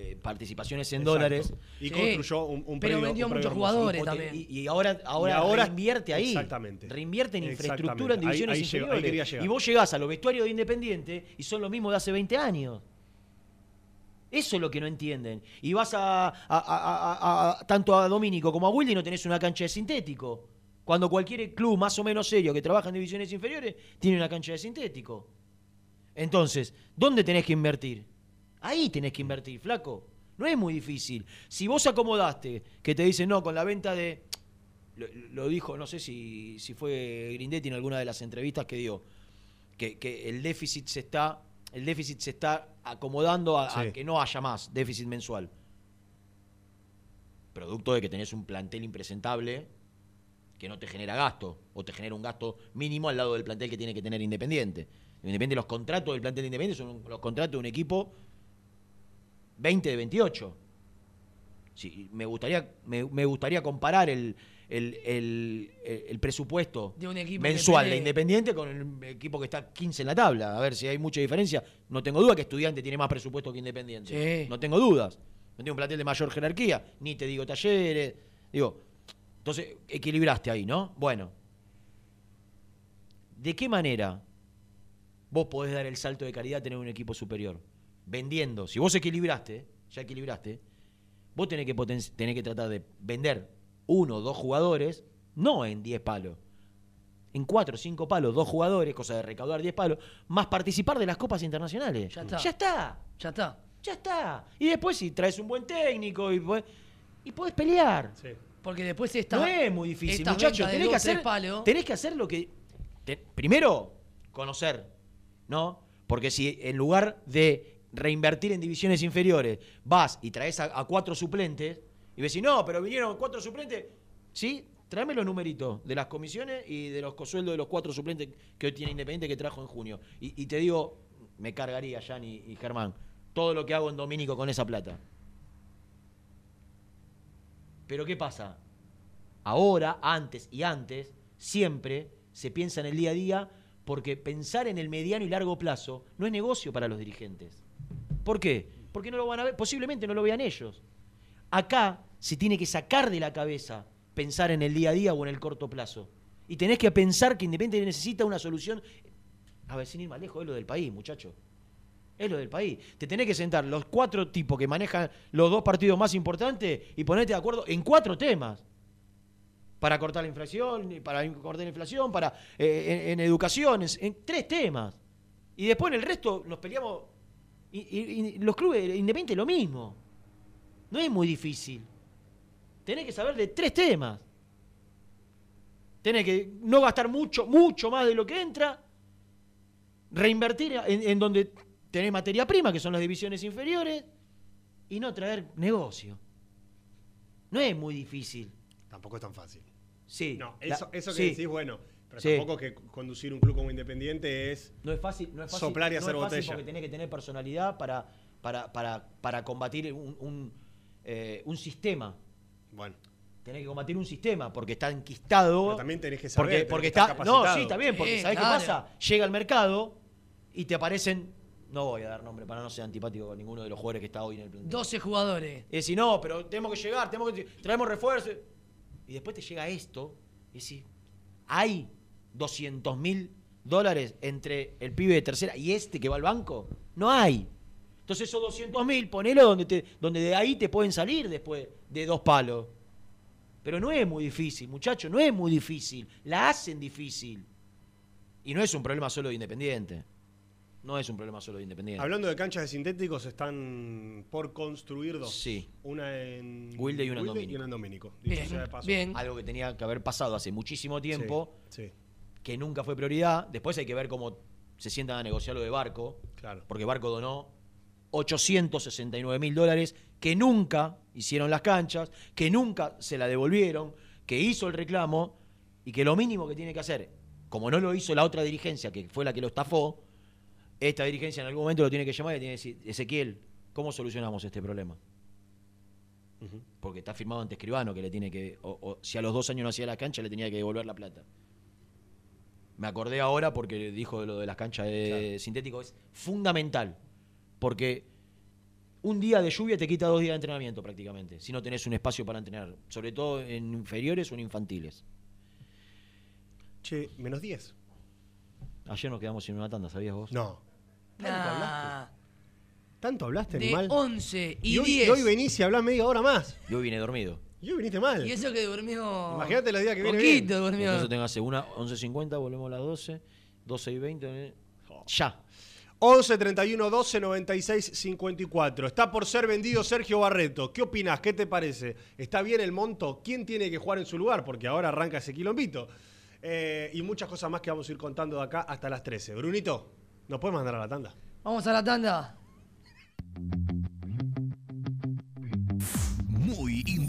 eh, participaciones en Exacto. dólares. Y Sí. construyó un, un Pero predio- vendió un muchos hermoso. jugadores también. Y, y ahora, ahora, Y ahora- reinvierte ahí. Exactamente. Reinvierte en Exactamente. infraestructura en divisiones ahí llego- ahí inferiores. llegar. Y vos llegás a los vestuarios de Independiente y son los mismos de hace 20 años. Eso es lo que no entienden. Y vas a, a- a- a- a- tanto a Domínico como a Willy y no tenés una cancha de sintético. Cuando cualquier club más o menos serio que trabaja en divisiones inferiores tiene una cancha de sintético. Entonces, ¿dónde tenés que invertir? Ahí tenés que invertir, flaco. No es muy difícil. Si vos acomodaste, que te dicen, no, con la venta de... Lo, lo dijo, no sé si, si fue Grindetti en alguna de las entrevistas que dio, que, que el déficit se está el déficit se está acomodando a, que no haya más déficit mensual. Producto de que tenés un plantel impresentable que no te genera gasto, o te genera un gasto mínimo al lado del plantel que tiene que tener Independiente. Independiente, los contratos del plantel de Independiente son los contratos de un equipo 20 de 28. Sí, me, gustaría, me, me gustaría comparar el, el, el- el presupuesto De un equipo que mensual de. Independiente con el equipo que está 15 en la tabla. A ver si hay mucha diferencia. No tengo duda que Estudiante tiene más presupuesto que Independiente. Sí. No tengo dudas. No tengo un plantel de mayor jerarquía. Ni te digo talleres. Digo, entonces equilibraste ahí, ¿no? Bueno. ¿De qué manera vos podés dar el salto de calidad a tener un equipo superior? Vendiendo. Si vos equilibraste, ya equilibraste, vos tenés que, poten- tenés que tratar de vender uno o dos jugadores, no en 10 palos. En 4 o 5 palos, dos jugadores, cosa de recaudar 10 palos, más participar de las copas internacionales. Ya está. Ya está. Ya está. Ya está. Y después si traes un buen técnico y, podés- y podés pelear. Sí. Porque después está. No es muy difícil, muchachos. Tenés que, hacer, palos. tenés que hacer lo que. te- primero, conocer, ¿no? Porque si en lugar de reinvertir en divisiones inferiores, vas y traes a, cuatro suplentes, y ves, no, pero vinieron cuatro suplentes, ¿sí? Tráeme los numeritos de las comisiones y de los sueldos de los cuatro suplentes que hoy tiene Independiente que trajo en junio. Y, y te digo, me cargaría, Jan y, y Germán, todo lo que hago en Domínico con esa plata. Pero ¿qué pasa? Ahora, antes y antes, siempre se piensa en el día a día porque pensar en el mediano y largo plazo no es negocio para los dirigentes. ¿Por qué? Porque no lo van a ver, posiblemente no lo vean ellos. Acá se tiene que sacar de la cabeza pensar en el día a día o en el corto plazo. Y tenés que pensar que Independiente necesita una solución. A ver, sin ir más lejos, es lo del país, muchacho. Es lo del país. Te tenés que sentar los cuatro tipos que manejan los dos partidos más importantes y ponerte de acuerdo en cuatro temas. Para cortar la inflación, para cortar la inflación, para eh, en, en educación, en, en tres temas. Y después en el resto nos peleamos. Y, y- y los clubes independientes lo mismo. No es muy difícil. Tenés que saber de tres temas. Tenés que no gastar mucho, mucho más de lo que entra. Reinvertir en, en donde tenés materia prima, que son las divisiones inferiores. Y no traer negocio. No es muy difícil. Tampoco es tan fácil. Sí. No, la- eso, eso que sí. decís, bueno, pero Sí. tampoco que conducir un club como Independiente es. No es fácil, no es fácil, Soplar y no hacer es fácil botella. porque tenés que tener personalidad para, para, para, para combatir un, un, eh, un sistema. Bueno, Tenés que combatir un sistema porque está enquistado. Pero también tenés que saber, Porque, tenés porque que está. No, sí, está bien, porque Sí, ¿sabés claro. qué pasa? Llega al mercado y te aparecen. No voy a dar nombre para no ser antipático con ninguno de los jugadores que está hoy en el plantel. 12 jugadores. Y decís, no, pero tenemos que llegar, tenemos que. Traemos refuerzos. Y después te llega esto y decís, hay 200 mil dólares entre el pibe de tercera y este que va al banco. No hay. Entonces esos 200 mil, ponelo donde, te, donde de ahí te pueden salir después de dos palos. Pero no es muy difícil, muchachos, no es muy difícil. La hacen difícil. Y no es un problema solo de Independiente. No es un problema solo de Independiente. hablando de canchas de sintéticos, están por construir dos. Sí. Una en. Wilde y una en Domínico. y una en Domínico. Dicho Bien, sea de paso. bien. Algo que tenía que haber pasado hace muchísimo Sí, tiempo. Sí, que nunca fue prioridad. Después hay que ver cómo se sientan a negociar lo de Barco, claro. porque Barco donó 869 mil dólares que nunca hicieron las canchas, que nunca se la devolvieron, que hizo el reclamo y que lo mínimo que tiene que hacer, como no lo hizo la otra dirigencia, que fue la que lo estafó, esta dirigencia en algún momento lo tiene que llamar y tiene que decir, Ezequiel, ¿cómo solucionamos este problema? Porque está firmado ante escribano que le tiene que, o, o si a los dos años no hacía la cancha, le tenía que devolver la plata. Me acordé ahora porque dijo lo de las canchas de Claro. sintético, es fundamental. Porque un día de lluvia te quita dos días de entrenamiento prácticamente, si no tenés un espacio para entrenar, sobre todo en inferiores o en infantiles. Che, menos 10. Ayer nos quedamos sin una tanda, ¿sabías vos? No. ¿Tanto hablaste? ¿Tanto hablaste, de animal? 11 y, hoy, 10. y hoy venís y hablás media hora más. Yo vine dormido. Y hoy viniste mal. Y eso que durmió. Imagínate los días que viene Poquito bien. durmió. Entonces tengo hace una 11.50, volvemos a las 12, 12 y 20. eh, Ya. 11 31 12 96 54. Está por ser vendido Sergio Barreto. ¿Qué opinás? ¿Qué te parece? ¿Está bien el monto? ¿Quién tiene que jugar en su lugar? Porque ahora arranca ese quilombito. Eh, y muchas cosas más que vamos a ir contando de acá hasta las 13. Brunito, ¿nos puedes mandar a la tanda? Vamos a la tanda.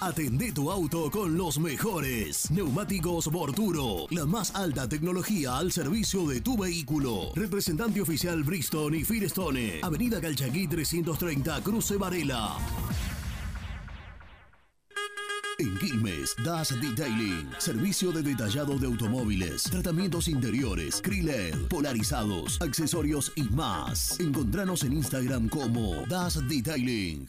Atende tu auto con los mejores. Neumáticos Borturo. La más alta tecnología al servicio de tu vehículo. Representante oficial Bristol y Firestone. Avenida Calchaquí 330, Cruce Varela. En Quilmes, Das Detailing. Servicio de detallado de automóviles, tratamientos interiores, Kriled, polarizados, accesorios y más. Encontranos en Instagram como Das Detailing.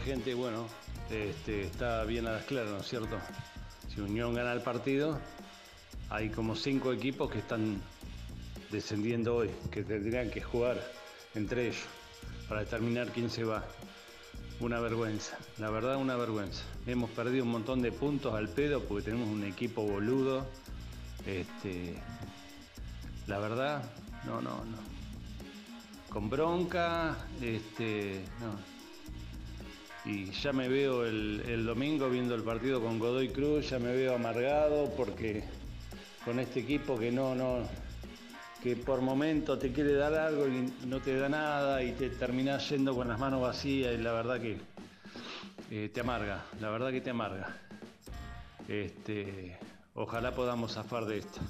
Gente, bueno, este, está bien a las claras, ¿no es cierto? Si Unión gana el partido, hay como cinco equipos que están descendiendo hoy, que tendrían que jugar entre ellos para determinar quién se va. Una vergüenza, la verdad una vergüenza. Hemos perdido un montón de puntos al pedo porque tenemos un equipo boludo. Este, la verdad, no, no, no. Con bronca, este, no. Y ya me veo el, domingo viendo el partido con Godoy Cruz, ya me veo amargado porque con este equipo que no, no, que por momento te quiere dar algo y no te da nada y te terminás yendo con las manos vacías y la verdad que eh, te amarga, la verdad que te amarga. Este, ojalá podamos zafar de esto.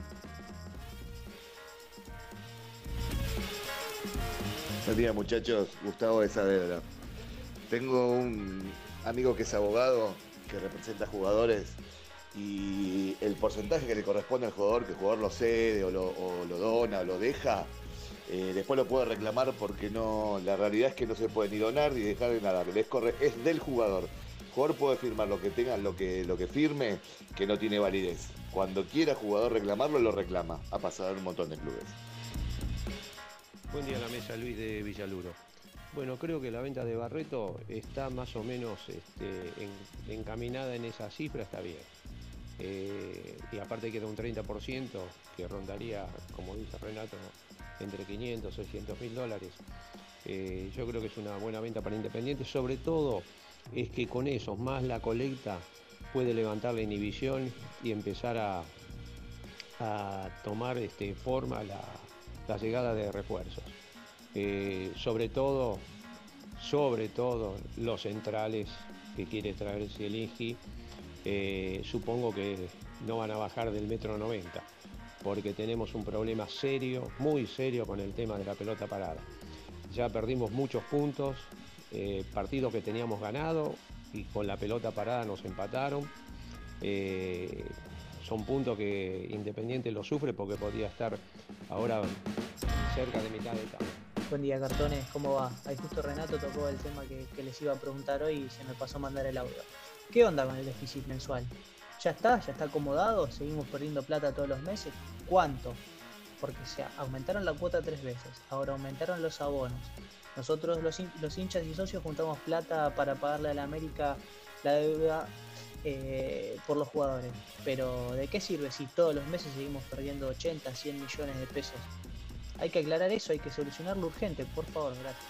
Buen día muchachos, Gustavo de Saavedra. Tengo un amigo que es abogado, que representa jugadores y el porcentaje que le corresponde al jugador, que el jugador lo cede o lo, dona o lo deja, eh, después lo puede reclamar porque no, la realidad es que no se puede ni donar ni dejar de nada, es, corre- es del jugador. El jugador puede firmar lo que tenga, lo que, lo que firme, que no tiene validez. Cuando quiera jugador reclamarlo, lo reclama. Ha pasado en un montón de clubes. Buen día la mesa, Luis de Villaluro. Bueno, creo que la venta de Barreto está más o menos este, en- encaminada en esa cifra, está bien. Eh, y aparte queda un 30% que rondaría, como dice Renato, entre 500 y 600 mil dólares. Eh, yo creo que es una buena venta para Independiente, sobre todo es que con eso, más la colecta, puede levantar la inhibición y empezar a, tomar este, forma la llegada de refuerzos. Eh, sobre todo, sobre todo los centrales que quiere traer Zielinski, eh, supongo que no van a bajar del metro 90, porque tenemos un problema serio, muy serio con el tema de la pelota parada. Ya perdimos muchos puntos, eh, partidos que teníamos ganado y con la pelota parada nos empataron. eh, son puntos que Independiente lo sufre porque podría estar ahora cerca de mitad de tabla. Buen día, cartones, ¿cómo va? Ahí justo Renato tocó el tema que, les iba a preguntar hoy y se me pasó a mandar el audio. ¿Qué onda con el déficit mensual? ¿Ya está? ¿Ya está acomodado? ¿Seguimos perdiendo plata todos los meses? ¿Cuánto? Porque se aumentaron la cuota tres veces, ahora aumentaron los abonos. Nosotros los hinchas y socios juntamos plata para pagarle a la América la deuda eh, por los jugadores. Pero ¿de qué sirve si todos los meses seguimos perdiendo 80, 100 millones de pesos? Hay que aclarar eso, hay que solucionarlo urgente, por favor, gracias.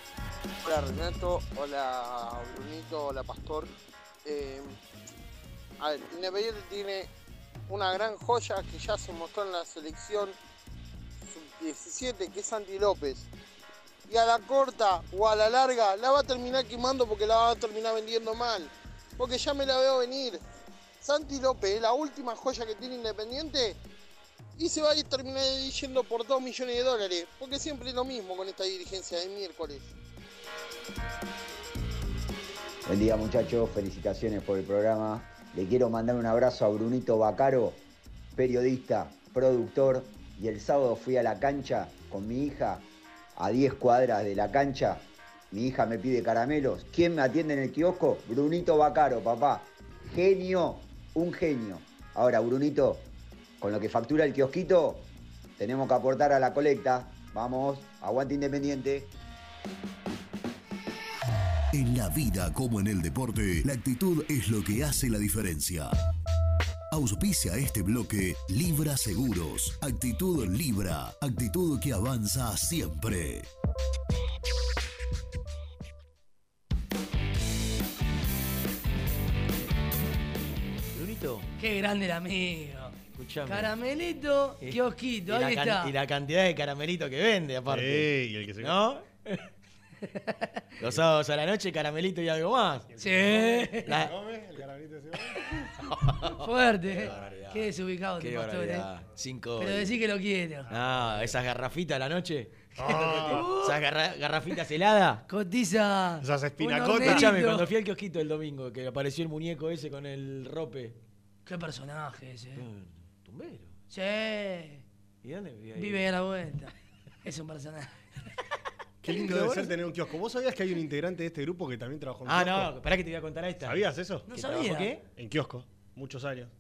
Hola Renato, hola Brunito, hola Pastor. Eh, a ver, Independiente tiene una gran joya que ya se mostró en la selección sub-17, que es Santi López. Y a la corta o a la larga la va a terminar quemando porque la va a terminar vendiendo mal. Porque ya me la veo venir. Santi López la última joya que tiene Independiente y se va a terminar yendo por 2 millones de dólares. Porque siempre es lo mismo con esta dirigencia de miércoles. Buen día muchachos, felicitaciones por el programa. Le quiero mandar un abrazo a Brunito Bacaro, periodista, productor, y el sábado fui a la cancha con mi hija, a 10 cuadras de la cancha. Mi hija me pide caramelos. ¿Quién me atiende en el kiosco? Brunito Bacaro, papá. Genio, un genio. Ahora, Brunito, con lo que factura el kiosquito, tenemos que aportar a la colecta. Vamos, aguante independiente. En la vida como en el deporte, la actitud es lo que hace la diferencia. Auspicia este bloque Libra Seguros. Actitud Libra. Actitud que avanza siempre. Brunito, Qué grande el amigo. Escuchame. Caramelito, Eh, kiosquito, y ahí la can- está. Y la cantidad de caramelito que vende, aparte. Sí, y el que se ¿No? Los sábados a la noche, caramelito y algo más. Sí. La- ¿El caramelito ese Fuerte, Qué eh. Qué desubicado Qué pastor, eh. Cinco. Pero decí que lo quiero. No, esas garrafitas a la noche. Ah. Esas garra- garrafitas heladas. Cotiza. Esas espinacotas. Escuchame, cuando fui al kiosquito el domingo, que apareció el muñeco ese con el rope. Qué personaje ese. eh. Tumbero. Sí. ¿Y dónde vive ahí? Vive a la vuelta. Es un personaje. Qué lindo debe ser tener un kiosco. ¿Vos sabías que hay un integrante de este grupo que también trabajó en Ah, kiosco? no, esperá que te voy a contar esta. ¿Sabías eso? No ¿Que sabía. qué? En kiosco, muchos años.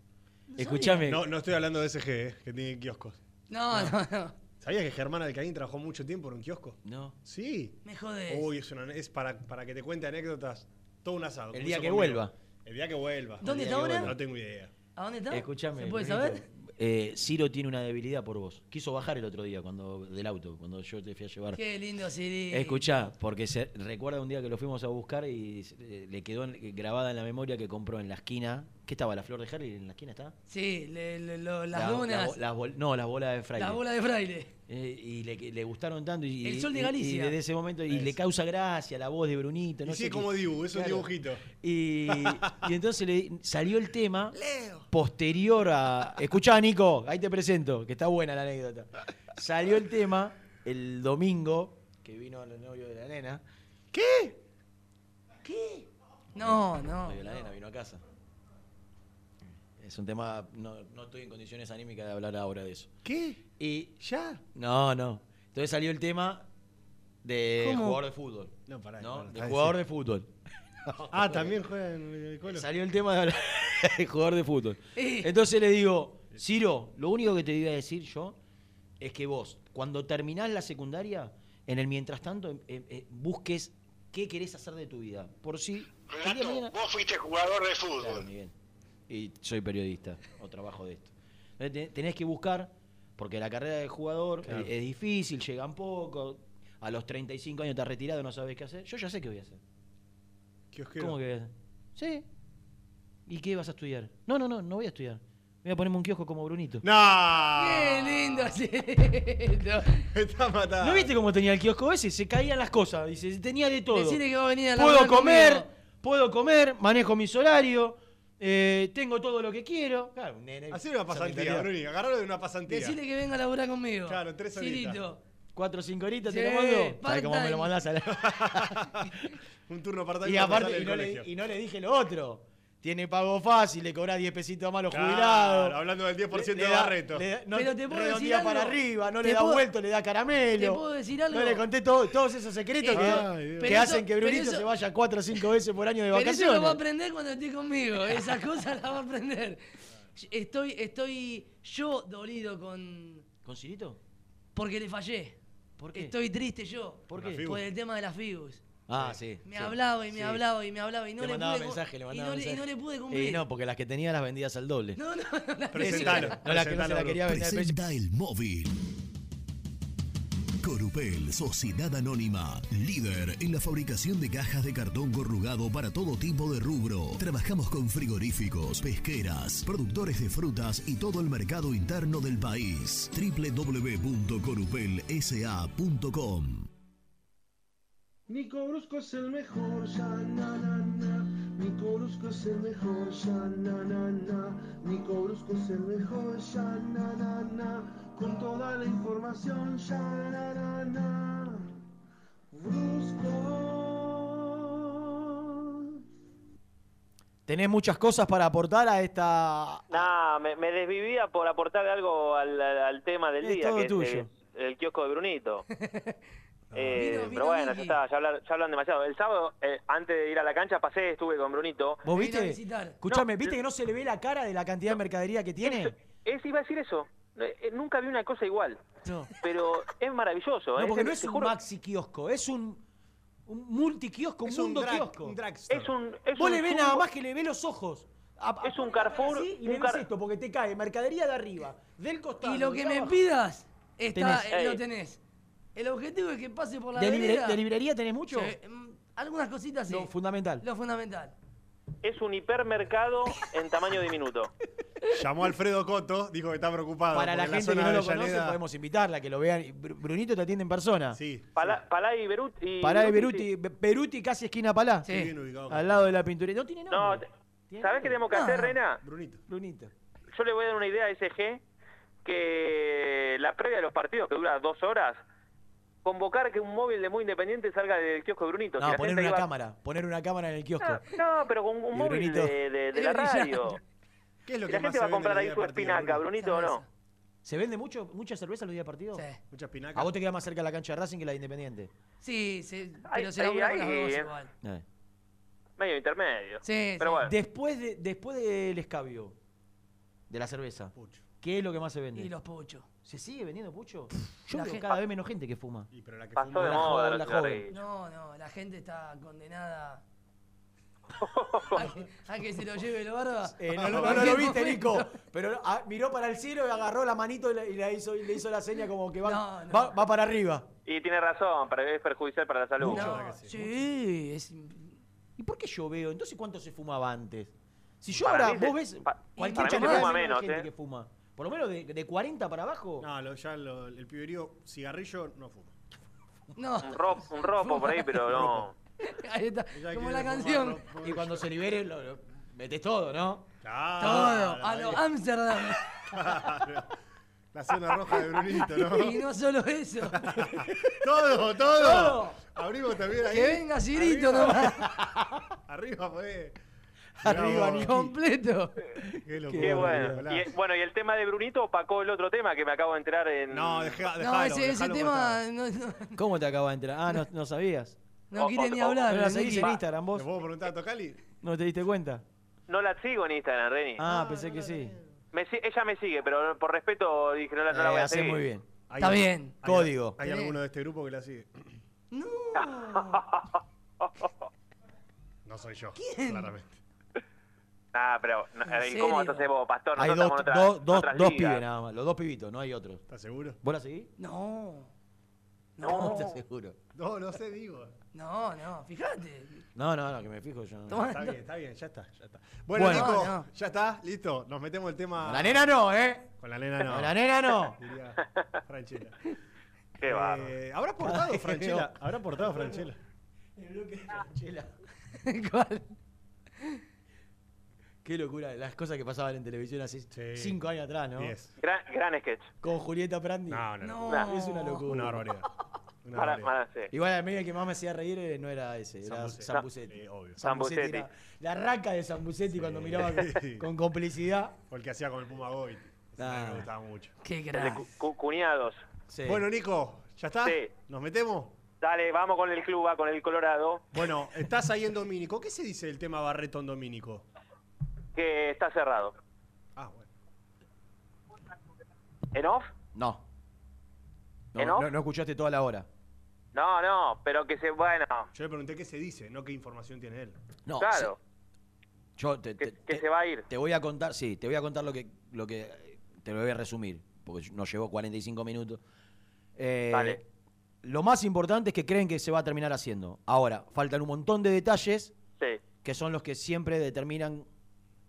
Escuchame. No, no estoy hablando de SG, eh, que tiene kioscos. No, no, no. ¿Sabías que Germán Alcaín trabajó mucho tiempo en un kiosco? No. Sí. Me jodés. Uy, es, una- es para, para que te cuente anécdotas. Todo un asado. El día que conmigo. vuelva. El día que vuelva. ¿Dónde está ahora? No tengo idea. ¿A dónde está? Escuchame. ¿Se puede saber? Eh, Ciro tiene una debilidad por vos. Quiso bajar el otro día cuando del auto, cuando yo te fui a llevar. Qué lindo Siri. Escuchá, porque se recuerda un día que lo fuimos a buscar y eh, le quedó en- grabada en la memoria que compró en la esquina. ¿Qué estaba? ¿La flor de Harry en la esquina está? Sí, le- le- lo- las La- donas. la las no, las bolas de fraile. Las bolas de fraile. Eh, y le, le gustaron tanto. Y, El sol de Galicia. Y, desde ese momento, y le causa gracia la voz de Brunito. No y sí, sé es como qué. Dibu, es un dibujito. Y, y entonces le salió el tema posterior a. Escuchá, Nico, ahí te presento, que está buena la anécdota. Salió el tema el domingo, que vino el novio de la nena. ¿Qué? ¿Qué? No, El no. novio de la nena vino a casa. Es un tema. No, no estoy en condiciones anímicas de hablar ahora de eso. ¿Qué? Y. ¿Ya? No, no. Entonces salió el tema de ¿Cómo? jugador de fútbol. No, pará. ¿no? De jugador de fútbol. Ah, también juega en el colo. Salió el tema de jugador de fútbol. Eh. Entonces le digo, Ciro, lo único que te iba a decir yo es que vos, cuando terminás la secundaria, en el mientras tanto, eh, eh, busques qué querés hacer de tu vida. Por si. mañana- Vos fuiste jugador de Claro, fútbol. Miguel. Y soy periodista, o trabajo de esto. Entonces, te- Tenés que buscar, porque la carrera de jugador Claro. es, es difícil, llegan poco. A los 35 años te has retirado, no sabes qué hacer. Yo ya sé qué voy a hacer. Kiosquero. ¿Cómo que voy a hacer? Sí. ¿Y qué vas a estudiar? No, no, no, no voy a estudiar. Voy a ponerme un kiosco como Brunito. ¡No! Qué lindo. Me está matando. ¿No viste cómo tenía el kiosco ese? Se caían las cosas. Dice, tenía de todo. Decirle que va a venir a puedo laburar comer, conmigo. puedo comer, manejo mi horario, eh, tengo todo lo que quiero. Claro, un nene. Hacer una pasantía. Bruni. Agarralo de una pasantía. Decirle que venga a laburar conmigo. Claro, tres horitas. Sirito. Cuatro o cinco horitas Sí, te lo mando. ¿Sabes cómo me lo part-time. mandás a la... Un turno apartado Y aparte, y no, le, y no le dije lo otro. Tiene pago fácil, le cobra 10 pesitos más a los Claro, jubilados. hablando del 10% Le- de le da- Barreto. le da- no, Pero te puedo decir algo. para arriba, no le da puedo- vuelto, le da caramelo. ¿Te puedo decir algo? No le conté todo- todos esos secretos que, Ay, que. Pero hacen eso- que Brunito eso- se vaya cuatro o cinco veces por año de Pero eso vacaciones. lo va a aprender cuando esté conmigo. Esas cosas las va a aprender. Estoy, estoy yo dolido con. ¿Con Cirito? Porque le fallé. ¿Por qué? Estoy triste yo. ¿Por qué? Por el tema de las Figus. Ah, sí. Me sí. hablaba y me Sí. hablaba y me hablaba y no le le mandaba pude. mensaje, le y mandaba no le- mensaje. y no le pude cumplir. Y no, porque las que tenía las vendías al doble. No, no, no. Presentalo, No, la que no se la quería vender. Presenta el móvil. Corupel, Sociedad Anónima, líder en la fabricación de cajas de cartón corrugado para todo tipo de rubro. Trabajamos con frigoríficos, pesqueras, productores de frutas y todo el mercado interno del país. www.corupelsa.com Nico Brusco es el mejor, ya na na na. Nico Brusco es el mejor, ya na na na. Nico Brusco es el mejor, ya na na na. Con toda la información, ya na na na. Brusco. Tenés muchas cosas para aportar a esta. Nah, me, me desvivía por aportar algo al, al- al tema del Es día, todo que tuyo. es el kiosco de Brunito. Eh, Vino- vino pero bueno, ya está, ya hablan, ya hablan demasiado. El sábado, eh, antes de ir a la cancha, pasé, estuve con Brunito. ¿Vos viste? Escuchame, No, ¿viste que no se le ve la cara de la cantidad de mercadería que tiene? Es, iba a decir eso. Eh, eh, nunca vi una cosa igual. No. Pero es maravilloso. No, ¿eh? porque no es un juro, maxi kiosco, es un, un multi kiosco, un Es un mundo drag- kiosco. un. Es un, es Vos un le ves nada más que le ves los ojos. A- Es un Carrefour, así, y un le ves car- esto, porque te cae mercadería de arriba, del costado. Y lo que me abajo. pidas, está, Tenés. eh, lo tenés. El objetivo es que pase por la ¿De, vereda. de librería tenés mucho? Sí, mm, algunas cositas sí. Lo fundamental. Lo fundamental. es un hipermercado en tamaño diminuto. Llamó a Alfredo Coto, dijo que está preocupado. Para la gente que no lo conoce, podemos invitarla, que lo vean. Br- Brunito te atiende en persona. Sí. Palá, Palá y Beruti. y Pará de Beruti, Beruti, Be- Beruti casi esquina Palá. Sí. Bien ubicado. Al lado de la pintura. No tiene No, nombre. te- ¿sabés qué tenemos que hacer, No. Rena? Brunito. Brunito. Yo le voy a dar una idea a SG que la previa de los partidos, que dura dos horas, convocar que un móvil de muy independiente salga del kiosco de Brunito. No, poner una iba- cámara. Poner una cámara en el kiosco. No, no, pero con un Y móvil Brunito. de, de- de la radio. ¿Qué es lo Si que la más gente se va a comprar ahí su espinaca? Brunito o no. ¿Se vende mucho, mucha cerveza los días de partido? Sí. Mucha espinaca. A vos te queda más cerca la cancha de Racing que la de Independiente. Sí, sí, Ahí- pero se ahí- dos eh. igual. Eh. Medio intermedio. Sí, Pero sí. bueno. Después, de, después del escabio, de la cerveza, Pucho. ¿qué es lo que más se vende? Y los puchos. ¿Se sigue vendiendo pucho? Yo La veo gente- cada vez menos gente que fuma. Y pero la que Pasó fumó- de la moda joven, los la joven. cigarrillos. No, no, la gente está condenada a que, a que se lo lleve el barba. Eh, no, lo viste. Nico. Pero ah, miró para el cielo y agarró la manito y, la- y la hizo, y le hizo la seña como que va, No, no. va, va para arriba. Y tiene razón, pero es perjudicial para la salud. Sí, es... ¿Y por qué yo veo? Entonces, ¿cuánto se fumaba antes? Si yo Para ahora, se- vos ves, pa- cualquier para mí se fuma menos, gente ¿eh? que fuma. Por lo menos de, de 40 para abajo. No, lo- ya lo- el piberío cigarrillo no fuma. No, Un, ro- un ropo por ahí, pero no. ahí está, Ya como quiere la fumar, canción. Y cuando se libere, lo, lo- metes todo, ¿no? Claro, Todo, a ahí. lo Amsterdam. Claro. La zona roja de Brunito, ¿no? Y no solo eso. todo, todo, Todo. Abrimos también ahí. Que venga Cirito Arriba. nomás. Arriba, pues. Arriba, vos. Completo. Qué locura. Qué bueno. Y, bueno, y el tema de Brunito opacó el otro tema que me acabo de enterar en. No, deja, No, dejalo, ese, ese dejalo tema no, no, ¿Cómo te acabas de enterar? Ah, no, no sabías. no O- quiere o- ni hablar. ¿No la seguís en Instagram ¿Le vos? puedo preguntar a Tocali? ¿No te diste cuenta? No la sigo en Instagram, Reni. Ah, pensé que sí. Me ella me sigue, pero por respeto dije no la, no la Eh, voy a seguir. muy bien. Hay- Está bien. hay- Código. ¿Hay Tenés- alguno de este grupo que la sigue? No. No soy yo, ¿Quién? claramente. Ah, pero no, ¿En eh, serio? ¿cómo entonces vos, Pastor? Hay dos, otra- dos, dos, dos pibes nada más. Los dos pibitos, no hay otros. ¿Estás seguro? ¿Vos la seguís? No. No, No. ¿Estás seguro? No, no sé, digo. No, no, fíjate. No, no, no, que me fijo yo. no. Está bien, está bien, ya está, ya está. Bueno, Bueno. Nico, No, no. ya está, listo. Nos metemos el tema. Con la nena no, ¿eh? Con la nena no. Con la nena no. Diría Franchella. Qué bárbaro. Eh, ¿Habrá portado Franchella? ¿Habrá portado Franchella? El bloque de Franchella. ¿Cuál? Qué locura, las cosas que pasaban en televisión hace Sí. cinco años atrás, ¿no? Diez. Gran, gran sketch. Con Julieta Prandi. No, no, no. No. Es una locura. Una barbaridad. Una Para- para- sí. Igual el que más me hacía reír eh, no era ese, era Zambucetti. Zambucetti. Sí, la raca de Zambucetti cuando miraba con, Sí. con complicidad. O el que hacía con el Puma Goit. Ah. me gustaba mucho. Qué El de crack. cu- cu- cuñados. Sí. Bueno, Nico, ¿ya está? Sí. ¿Nos metemos? Dale, vamos con el club, va con el Colorado, Bueno, estás ahí en Domínico. ¿Qué se dice del tema Barreto en Domínico? Que está cerrado. Ah, bueno. ¿En off? No. ¿Eh, No, no? no, no escuchaste toda la hora. No, no, pero que se, bueno, Yo le pregunté qué se dice, no qué información tiene él. No, claro, sí. Yo te, que, te- que te- se va a ir. te voy a contar, sí, te voy a contar lo que, lo que te lo voy a resumir, porque nos llevó 45 minutos. Eh, Dale. Lo más importante es que creen que se va a terminar haciendo. Ahora, faltan un montón de detalles Sí, que son los que siempre determinan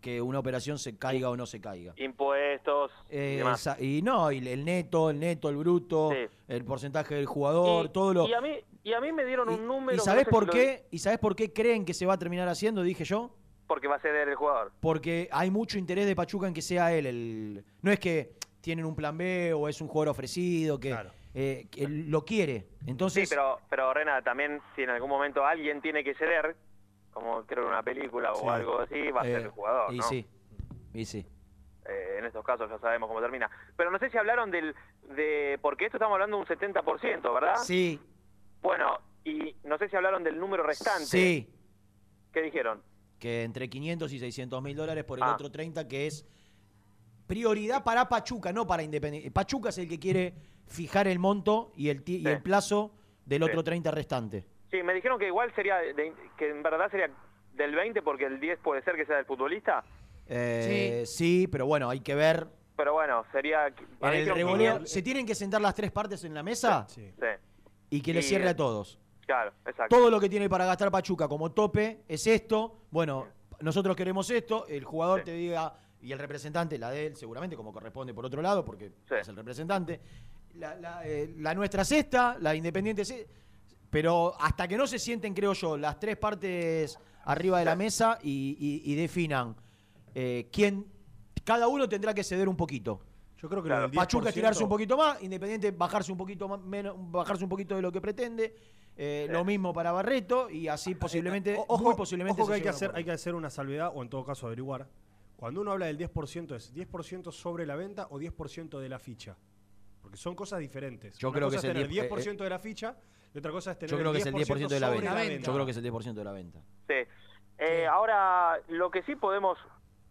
que una operación se caiga o no se caiga. impuestos y Eh, demás. esa- y no, y el neto, el neto, el bruto, Sí. el porcentaje del jugador, y, todo lo. y a mí y a mí me dieron un número ¿Y sabés no sé por si lo- qué? ¿Y sabés por qué creen que se va a terminar haciendo? Dije yo. porque va a ceder el jugador. Porque hay mucho interés de Pachuca en que sea él el. No es que tienen un plan B o es un jugador ofrecido, que, eh, que él lo quiere. Entonces. sí, pero pero Rena también si en algún momento alguien tiene que ceder, como creo en una película o Sí. algo así, va a ser eh, el jugador, Y ¿no? sí. Y sí. Eh, en estos casos ya sabemos cómo termina. Pero no sé si hablaron del de porque esto estamos hablando de un 70%, ¿verdad? Sí. Bueno, y no sé si hablaron del número restante. Sí. ¿Qué dijeron? Que entre 500 y 600 mil dólares por el Ah. otro 30, que es prioridad para Pachuca, no para Independiente. Pachuca es el que quiere fijar el monto y el, ti- y Sí. el plazo del otro Sí. 30 restante. Sí, me dijeron que igual sería, de- que en verdad sería del 20 porque el 10 puede ser que sea del futbolista. Eh, sí. pero bueno, hay que ver. Pero bueno, sería... En el revoleo, ¿se tienen que sentar las tres partes en la mesa? Sí. Sí, Y que le cierre a todos. claro, exacto. Todo lo que tiene para gastar Pachuca como tope es esto. Bueno, nosotros queremos esto. El jugador Sí. te diga, y el representante, la de él, seguramente, como corresponde por otro lado, porque Sí. es el representante. La, la, eh, la nuestra es esta, la independiente es e- Pero hasta que no se sienten, creo yo, las tres partes arriba de la mesa y, y- y definan eh, quién. Cada uno tendrá que ceder un poquito. Yo creo que Claro. del 10%, Pachuca estirarse un poquito más, Independiente bajarse un poquito más, menos, bajarse un poquito de lo que pretende. eh, Lo mismo para Barreto y así posiblemente, O- Ojo, muy posiblemente ojo que se hay que, hacer, hay que hacer una salvedad o en todo caso averiguar. Cuando uno habla del 10%, ¿es 10% sobre la venta o 10% de la ficha? Porque son cosas diferentes. Yo Una creo cosa que es el tener 10, 10% de la ficha y otra cosa es tener Yo creo que es el 10% de la venta. Yo creo que es el 10% de la venta. Sí. Eh, Ahora, lo que sí podemos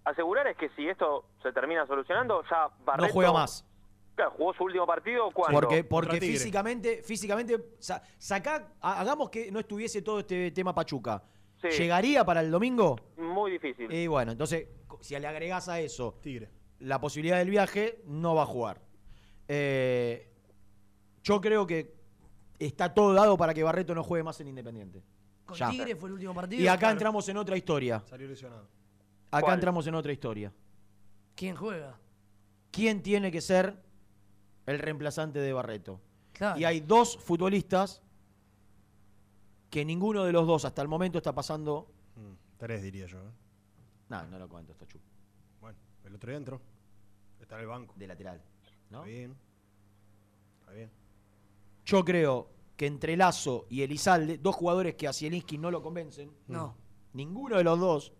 asegurar es que si esto se termina solucionando, ya Barreto... No juega más. Claro, jugó su último partido, ¿cuándo? Porque, porque físicamente, físicamente, sa- sacá, ha- hagamos que no estuviese todo este tema Pachuca. Sí. ¿Llegaría para el domingo? Muy difícil. Y bueno, entonces, si le agregás a eso Tigre. la posibilidad del viaje, no va a jugar. Eh, yo creo que está todo dado para que Barreto no juegue más en Independiente. Con Ya. Tigre fue el último partido. Y acá Claro. entramos en otra historia. Salió lesionado. Acá ¿Cuál? entramos en otra historia. ¿Quién juega? ¿Quién tiene que ser el reemplazante de Barreto? Claro. Y hay dos futbolistas que ninguno de los dos hasta el momento está pasando. Mm, tres diría yo. ¿eh? No, no lo cuento, está chup. Bueno, el otro día entró. Está en el banco. De lateral. ¿no? Está bien. Está bien. Yo creo que entre Lazo y Elizalde, dos jugadores que a Zielinski no lo convencen, No. ninguno de los dos,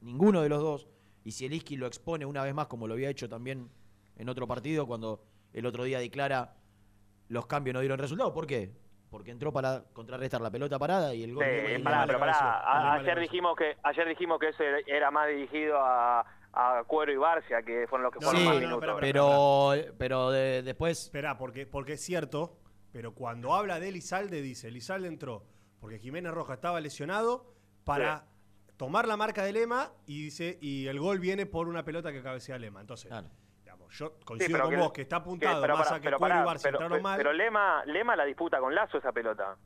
ninguno de los dos, y Zielinski lo expone una vez más como lo había hecho también en otro partido cuando el otro día declara los cambios no dieron resultado. ¿Por qué? Porque entró para contrarrestar la pelota parada y el gol. Sí, y- pará, pero pará. Ayer dijimos que ayer dijimos que eso era más dirigido a, a Cuero y Barcia, que fueron los que No, fueron Sí, más no, minutos. espera, pero, pero de- después Esperá, porque, porque es cierto, pero cuando habla de Elizalde, dice, Elizalde entró porque Jiménez Roja estaba lesionado para tomar la marca de Lema y dice, y el gol viene por una pelota que cabecea Lema. Entonces, Claro. digamos, yo coincido pero con que- vos que está apuntado pero más a que pero Cuero y pará, Barça pero- entraron pero- mal, Pero Lema, Lema la disputa con Lazo esa pelota.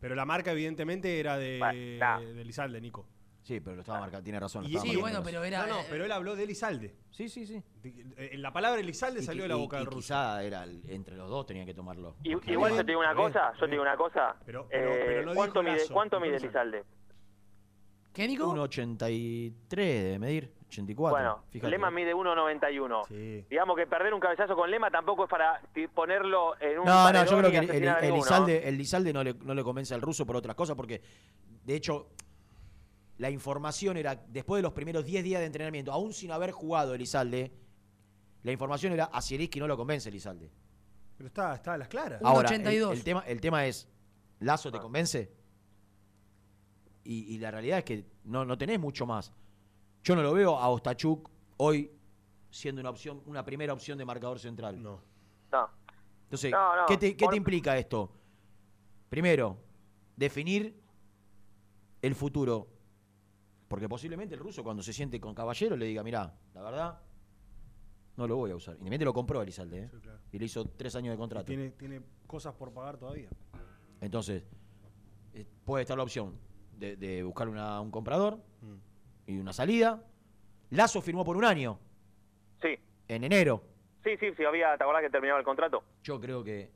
pero la marca evidentemente era de, Bueno, nah. de Elizalde, Nico. Sí, pero lo estaba marcando, tiene razón. lo Y- estaba y- Sí, marcando. bueno, pero era. no, no, eh, pero él habló de Elizalde. Sí, sí, sí. De- eh, La palabra Elizalde Y salió de la boca y del ruso. quizá era el- entre los dos tenían que tomarlo. Y- igual bien, yo te digo una está bien, cosa, está yo te digo una cosa. Pero- pero- Eh, pero lo ¿Cuánto mide, Lazo, cuánto mide. Elizalde? ¿Qué, Nico? Un 83 de medir. 84. Bueno, fíjate. Lema mide 1.91. Digamos que perder un cabezazo con Lema tampoco es para ti- ponerlo en un No, no, paredón yo creo y que el, asesinar a el ninguno. Elizalde, el Elizalde no, le, no le convence al ruso por otras cosas, porque de hecho la información era, después de los primeros 10 días de entrenamiento, aún sin haber jugado Elizalde, la información era a Zielinski no lo convence Elizalde. Pero está, está a las claras. Ahora, el, el tema, el tema es, ¿Lazo te convence? Y, y la realidad es que no, no tenés mucho más. Yo no lo veo a Ostachuk hoy siendo una opción, una primera opción de marcador central. No. No. Entonces, No, no, ¿qué, te, qué por- te implica esto? Primero, definir el futuro. Porque posiblemente el ruso cuando se siente con Caballero le diga, mirá, la verdad, no lo voy a usar. Independiente lo compró Elizalde, ¿eh? claro. Y le hizo tres años de contrato. Tiene, tiene cosas por pagar todavía. Entonces, eh, puede estar la opción de, de buscar una- un comprador Mm. y una salida. Lazo firmó por un año, Sí, en enero. sí, sí, sí, había, ¿te acordás que terminaba el contrato? Yo creo que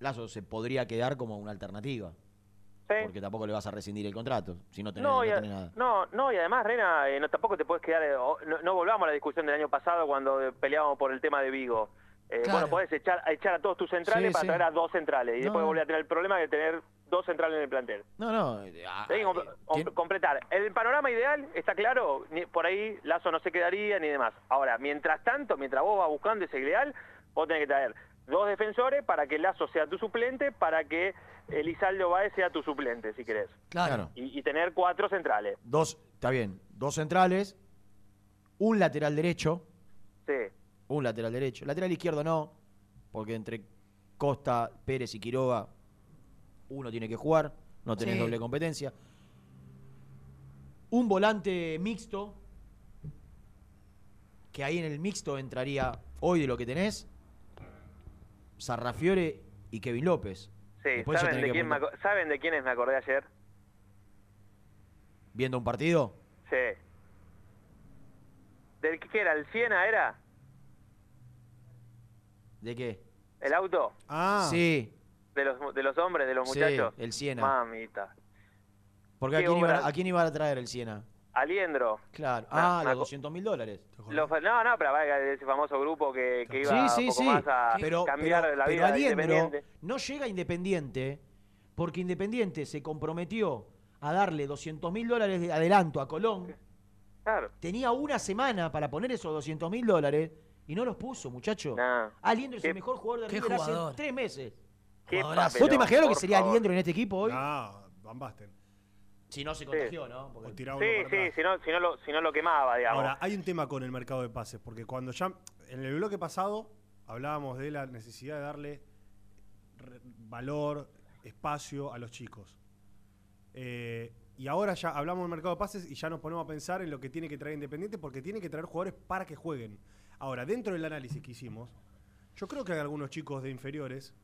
Lazo se podría quedar como una alternativa. Sí. Porque tampoco le vas a rescindir el contrato si no tenés, No, no y, a- tenés nada. no, no, y además, Rena, eh, no, tampoco te puedes quedar. eh, no, no volvamos a la discusión del año pasado cuando eh, peleábamos por el tema de Vigo. Eh, Claro. Bueno, podés echar, echar a todos tus centrales Sí, para sí. traer a dos centrales y No, después volver a tener el problema de tener dos centrales en el plantel. No, no. ah, comp- com- completar. El panorama ideal está claro, ni- por ahí Lazo no se quedaría ni demás. Ahora, mientras tanto, mientras vos vas buscando ese ideal, vos tenés que traer dos defensores para que Lazo sea tu suplente, para que Elizaldo Baez sea tu suplente, si querés. Claro. Y, y tener cuatro centrales. Dos, está bien, dos centrales, un lateral derecho, Sí. un lateral derecho. Lateral izquierdo no, porque entre Costa, Pérez y Quiroga, uno tiene que jugar, no tenés Sí. doble competencia. Un volante mixto, que ahí en el mixto entraría hoy de lo que tenés, Sarrafiore y Kevin López. Sí, ¿saben de, quién me apuntar. aco- ¿saben de quiénes me acordé ayer? Viendo un partido, Sí. ¿Del que era? ¿El Siena era? ¿de qué? ¿El auto? Ah. Sí, ¿De los, de los hombres, de los Sí, muchachos? el Siena. Mamita. porque ¿a Qué quién, a quién iban a traer el Siena? Aliendro. Claro. Ah, los aco- 200 mil dólares. Los- no, no, pero vaya, ese famoso grupo que, que iba Sí, sí, un poco sí. más a Pero, cambiar pero- la pero vida de Aliendro Independiente. no llega a Independiente porque Independiente se comprometió a darle 200 mil dólares de adelanto a Colón. Claro. Tenía una semana para poner esos 200 mil dólares y no los puso, muchacho. No. Aliendro es el mejor jugador de qué River hace jugador. tres meses. ¿Vos te imaginás lo que sería favor. Aliendro en este equipo hoy? Ah, Van Basten. Si no se contagió, ¿no? Porque- O tiraba uno Sí, para sí, si no, si, no lo, si no lo quemaba, digamos. Ahora, hay un tema con el mercado de pases, porque cuando ya en el bloque pasado hablábamos de la necesidad de darle valor, espacio a los chicos. Eh, y ahora ya hablamos del mercado de pases y ya nos ponemos a pensar en lo que tiene que traer Independiente, porque tiene que traer jugadores para que jueguen. Ahora, dentro del análisis que hicimos, yo creo que hay algunos chicos de inferiores,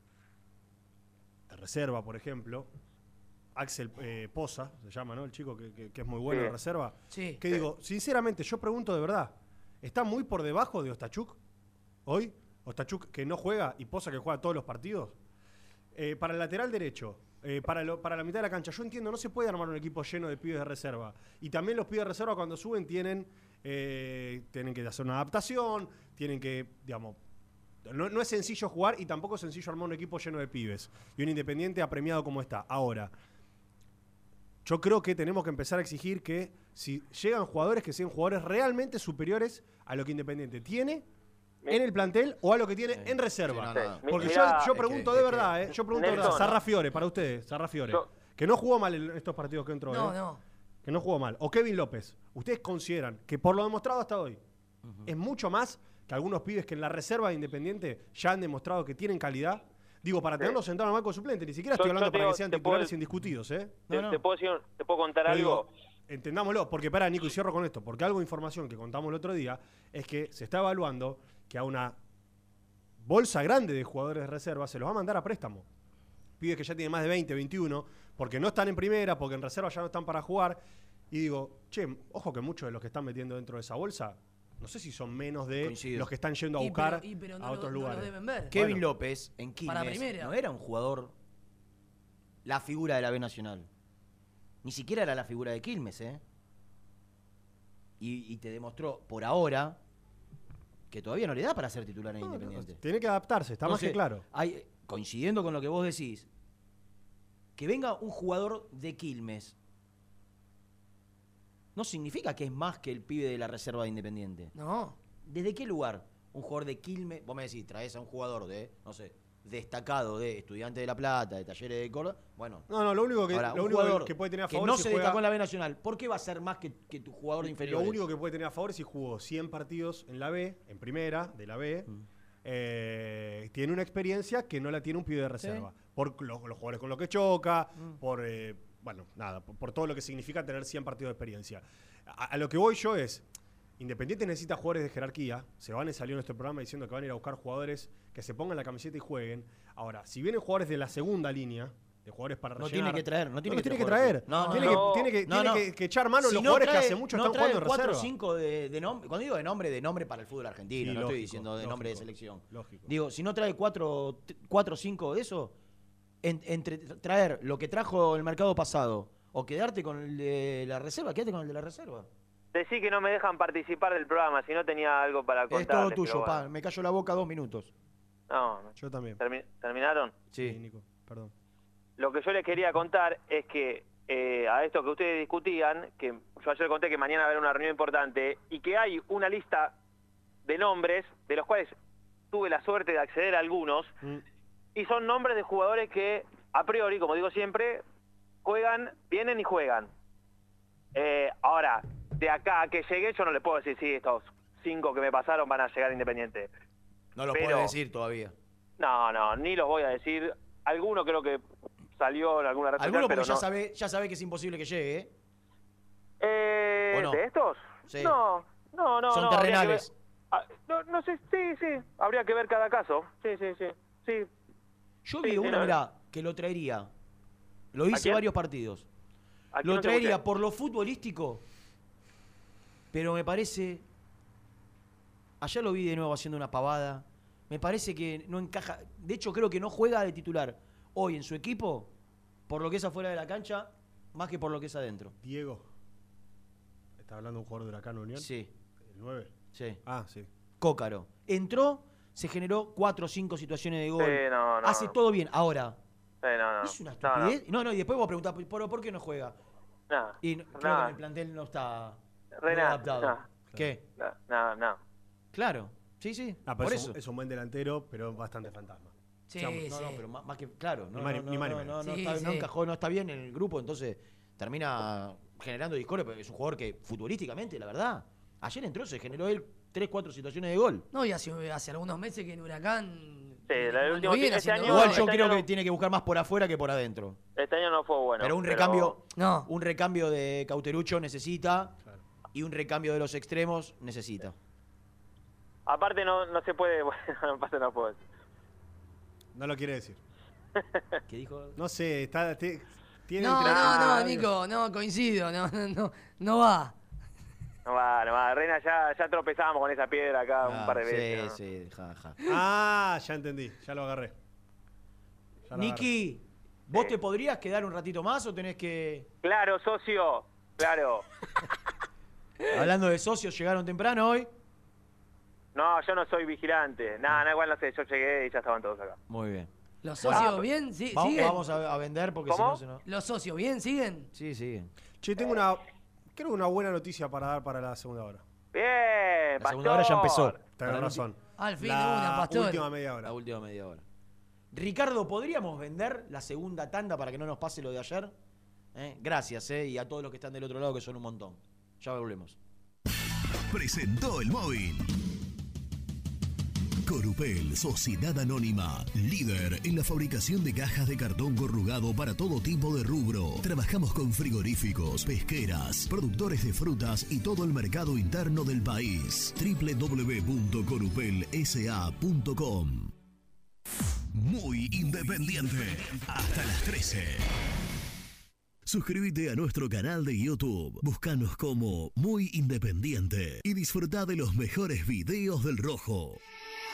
de reserva, por ejemplo, Axel eh, Poza, se llama, ¿no? El chico que, que- que es muy bueno Sí. de reserva. Sí. Que digo, sinceramente, yo pregunto de verdad, ¿está muy por debajo de Ostachuk hoy? Ostachuk que no juega y Poza que juega todos los partidos. Eh, para el lateral derecho, eh, para, lo- para la mitad de la cancha, yo entiendo, no se puede armar un equipo lleno de pibes de reserva. Y también los pibes de reserva cuando suben tienen, eh, tienen que hacer una adaptación, tienen que, digamos, no, no es sencillo jugar y tampoco es sencillo armar un equipo lleno de pibes. Y un Independiente apremiado como está. Ahora, yo creo que tenemos que empezar a exigir que si llegan jugadores que sean jugadores realmente superiores a lo que Independiente tiene en el plantel o a lo que tiene en reserva. Sí, no, no. Porque yo, yo es pregunto que- de verdad, eh, yo pregunto de verdad. Sarra Fiore, para ustedes, Sarra Fiore, Yo- que no jugó mal en estos partidos que entró, No, eh, no. que no jugó mal, o Kevin López, ¿ustedes consideran que por lo demostrado hasta hoy es mucho más que algunos pibes que en la reserva de Independiente ya han demostrado que tienen calidad? Digo, para tenerlos sentados en el banco suplente, ni siquiera estoy yo hablando para digo, que sean te puedo- titulares indiscutidos, ¿eh? ¿Te, te puedo, decir- te puedo contar Pero algo? digo, entendámoslo, porque para Nico y cierro con esto, porque algo de información que contamos el otro día es que se está evaluando que a una bolsa grande de jugadores de reserva se los va a mandar a préstamo. Pibes que ya tienen más de 20, 21, porque no están en primera, porque en reserva ya no están para jugar. Y digo, che, ojo que muchos de los que están metiendo dentro de esa bolsa, no sé si son menos de Coincido. los que están yendo a Y buscar pero- y pero no a lo- otros no lo lugares. deben ver. Kevin Bueno, López en Para Quilmes primera. no era un jugador, la figura de la B Nacional. Ni siquiera era la figura de Quilmes, ¿eh? y, y te demostró por ahora que todavía no le da para ser titular en Independiente. Tiene que adaptarse, está más que Entonces, claro. hay- coincidiendo con lo que vos decís, que venga un jugador de Quilmes no significa que es más que el pibe de la reserva de Independiente. No. ¿Desde qué lugar un jugador de Quilmes, vos me decís, traes a un jugador de, no sé, destacado de Estudiantes de La Plata, de Talleres de Córdoba? Bueno. No, no, lo único que, Ahora, lo un único que- jugador que puede tener a que favor no si se juega- destacó en la B Nacional, ¿por qué va a ser más que, que tu jugador de inferior? Lo único que puede tener a favor es si jugó 100 partidos en la B, en primera, de la B. Mm. eh, tiene una experiencia que no la tiene un pibe de reserva. Por lo- los, jugadores con los que choca, Mm. por, eh, bueno, nada, por, por todo lo que significa tener 100 partidos de experiencia. A, a lo que voy yo es, Independiente necesita jugadores de jerarquía. Se van a salir en este programa diciendo que van a ir a buscar jugadores que se pongan la camiseta y jueguen. Ahora, si vienen jugadores de la segunda línea, de jugadores para No rellenar, tiene que traer, no tiene los que tiene que traer traer. jugadores. No, tiene, no, que, tiene que, no, tiene no. que- echar mano Si los no jugadores trae- que hace mucho no están trae jugando en reserva. de, de nombre. Cuando digo de nombre, de nombre para el fútbol argentino, Sí, no estoy diciendo de nombre de selección. lógico. Digo, si no trae cuatro, t- cuatro o cinco de eso, en- entre traer lo que trajo el mercado pasado o quedarte con el de la reserva, quédate con el de la reserva. Decí que no me dejan participar del programa, si no tenía algo para contar. Es todo tuyo, pa. Me callo la boca dos minutos. No, no. Yo también. Termi- ¿Terminaron? Sí. Nico, perdón. Lo que yo les quería contar es que eh, a esto que ustedes discutían, que yo ayer conté que mañana va a haber una reunión importante y que hay una lista de nombres de los cuales tuve la suerte de acceder a algunos y son nombres de jugadores que a priori, como digo siempre, juegan, vienen y juegan. Eh, ahora, de acá a que llegue yo no les puedo decir si estos cinco que me pasaron van a llegar Independiente. No lo Pero- puedes decir todavía. No, no, ni los voy a decir. Alguno creo que salió en alguna red Alguno pero ya no. sabe, ya sabe que es imposible que llegue, ¿eh? Eh, ¿O no? ¿De estos? Sí. No, no, no. Son no, terrenales. ver- Ah, no, no sé, sí, sí. Habría que ver cada caso. Sí, sí, sí. sí. Yo vi sí, uno, no. mirá, que lo traería. Lo hice varios partidos. ¿A quién Lo traería por lo futbolístico, pero me parece. Ayer lo vi de nuevo haciendo una pavada. Me parece que no encaja. De hecho, creo que no juega de titular hoy en su equipo por lo que es afuera de la cancha, más que por lo que es adentro. Diego. ¿Está hablando de un jugador de Huracán Unión? Sí. ¿El 9? Sí. Ah, sí. Cócaro. Entró, se generó cuatro o cinco situaciones de gol. Sí, no, no, Hace todo bien. Ahora, no, no. es una No, no. estupidez. No, no, y después vos preguntás, ¿por, ¿por qué no juega? No, Y no- creo que el plantel no está adaptado. no. ¿Qué? No, no, no. Claro. Sí, sí. Ah, por es, eso. Un, es un buen delantero, pero bastante fantasma. Sí, Seamos- no, sí. no, pero más, más que. Claro, no, Ni no, no, Sí, está, no sí. encajó, no está bien en el grupo, entonces termina generando discordia, pero es un jugador que futbolísticamente, la verdad, ayer entró, se generó él tres, cuatro situaciones de gol. No, y hace, hace algunos meses que en Huracán. Sí, el último bien, este año- Igual yo este creo año que no- tiene que buscar más por afuera que por adentro. Este año no fue bueno. pero un recambio, No. un recambio de Cauterucho necesita y un recambio de los extremos necesita. Aparte no, no se puede... Bueno, aparte no puedo decir. No lo quiere decir. ¿Qué dijo? No sé, está, te- tiene No, no, no, Nico, no, coincido, no, no, no, no va. No va, no va. Reina, ya, ya tropezamos con esa piedra acá un Ah, par de sí, veces. ¿no? sí, ja, ja. Ah, ya entendí, ya lo agarré. Ya lo Niki, ¿vos te podrías quedar un ratito más o tenés que... Claro, socio. Claro. Hablando de socios, llegaron temprano hoy. No, yo no soy vigilante. Nada, no, igual no sé. Yo llegué y ya estaban todos acá. Muy bien. ¿Los socios Ah, bien? ¿Sí, Vamos, ¿Siguen? vamos a, a vender porque si no se nos... ¿Los socios bien? ¿Siguen? Sí, siguen. Che, tengo una, creo que una buena noticia para dar para la segunda hora. Bien, La segunda hora ya empezó. Tenés la razón. Al fin la de una, pastor. última media hora. La última media hora. Ricardo, ¿podríamos vender la segunda tanda para que no nos pase lo de ayer? ¿Eh? Gracias, ¿eh? Y a todos los que están del otro lado, que son un montón. Ya volvemos. Presentó el móvil. Corupel, Sociedad Anónima, líder en la fabricación de cajas de cartón corrugado para todo tipo de rubro. Trabajamos con frigoríficos, pesqueras, productores de frutas y todo el mercado interno del país. www.corupelsa.com Muy independiente. Hasta las 13. Suscríbete a nuestro canal de YouTube, búscanos como Muy Independiente y disfruta de los mejores videos del Rojo.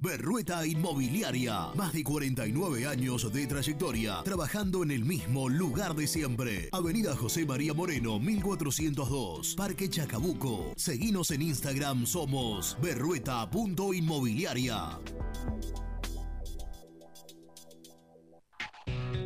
Berrueta Inmobiliaria. Más de 49 años de trayectoria, trabajando en el mismo lugar de siempre. Avenida José María Moreno, 1402, Parque Chacabuco. Seguinos en Instagram, somos berrueta.inmobiliaria.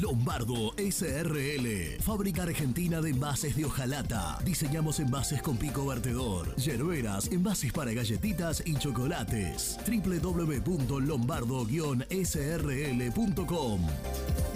Lombardo SRL, fábrica argentina de envases de hojalata. Diseñamos envases con pico vertedor, yerberas, envases para galletitas y chocolates. www.lombardo-srl.com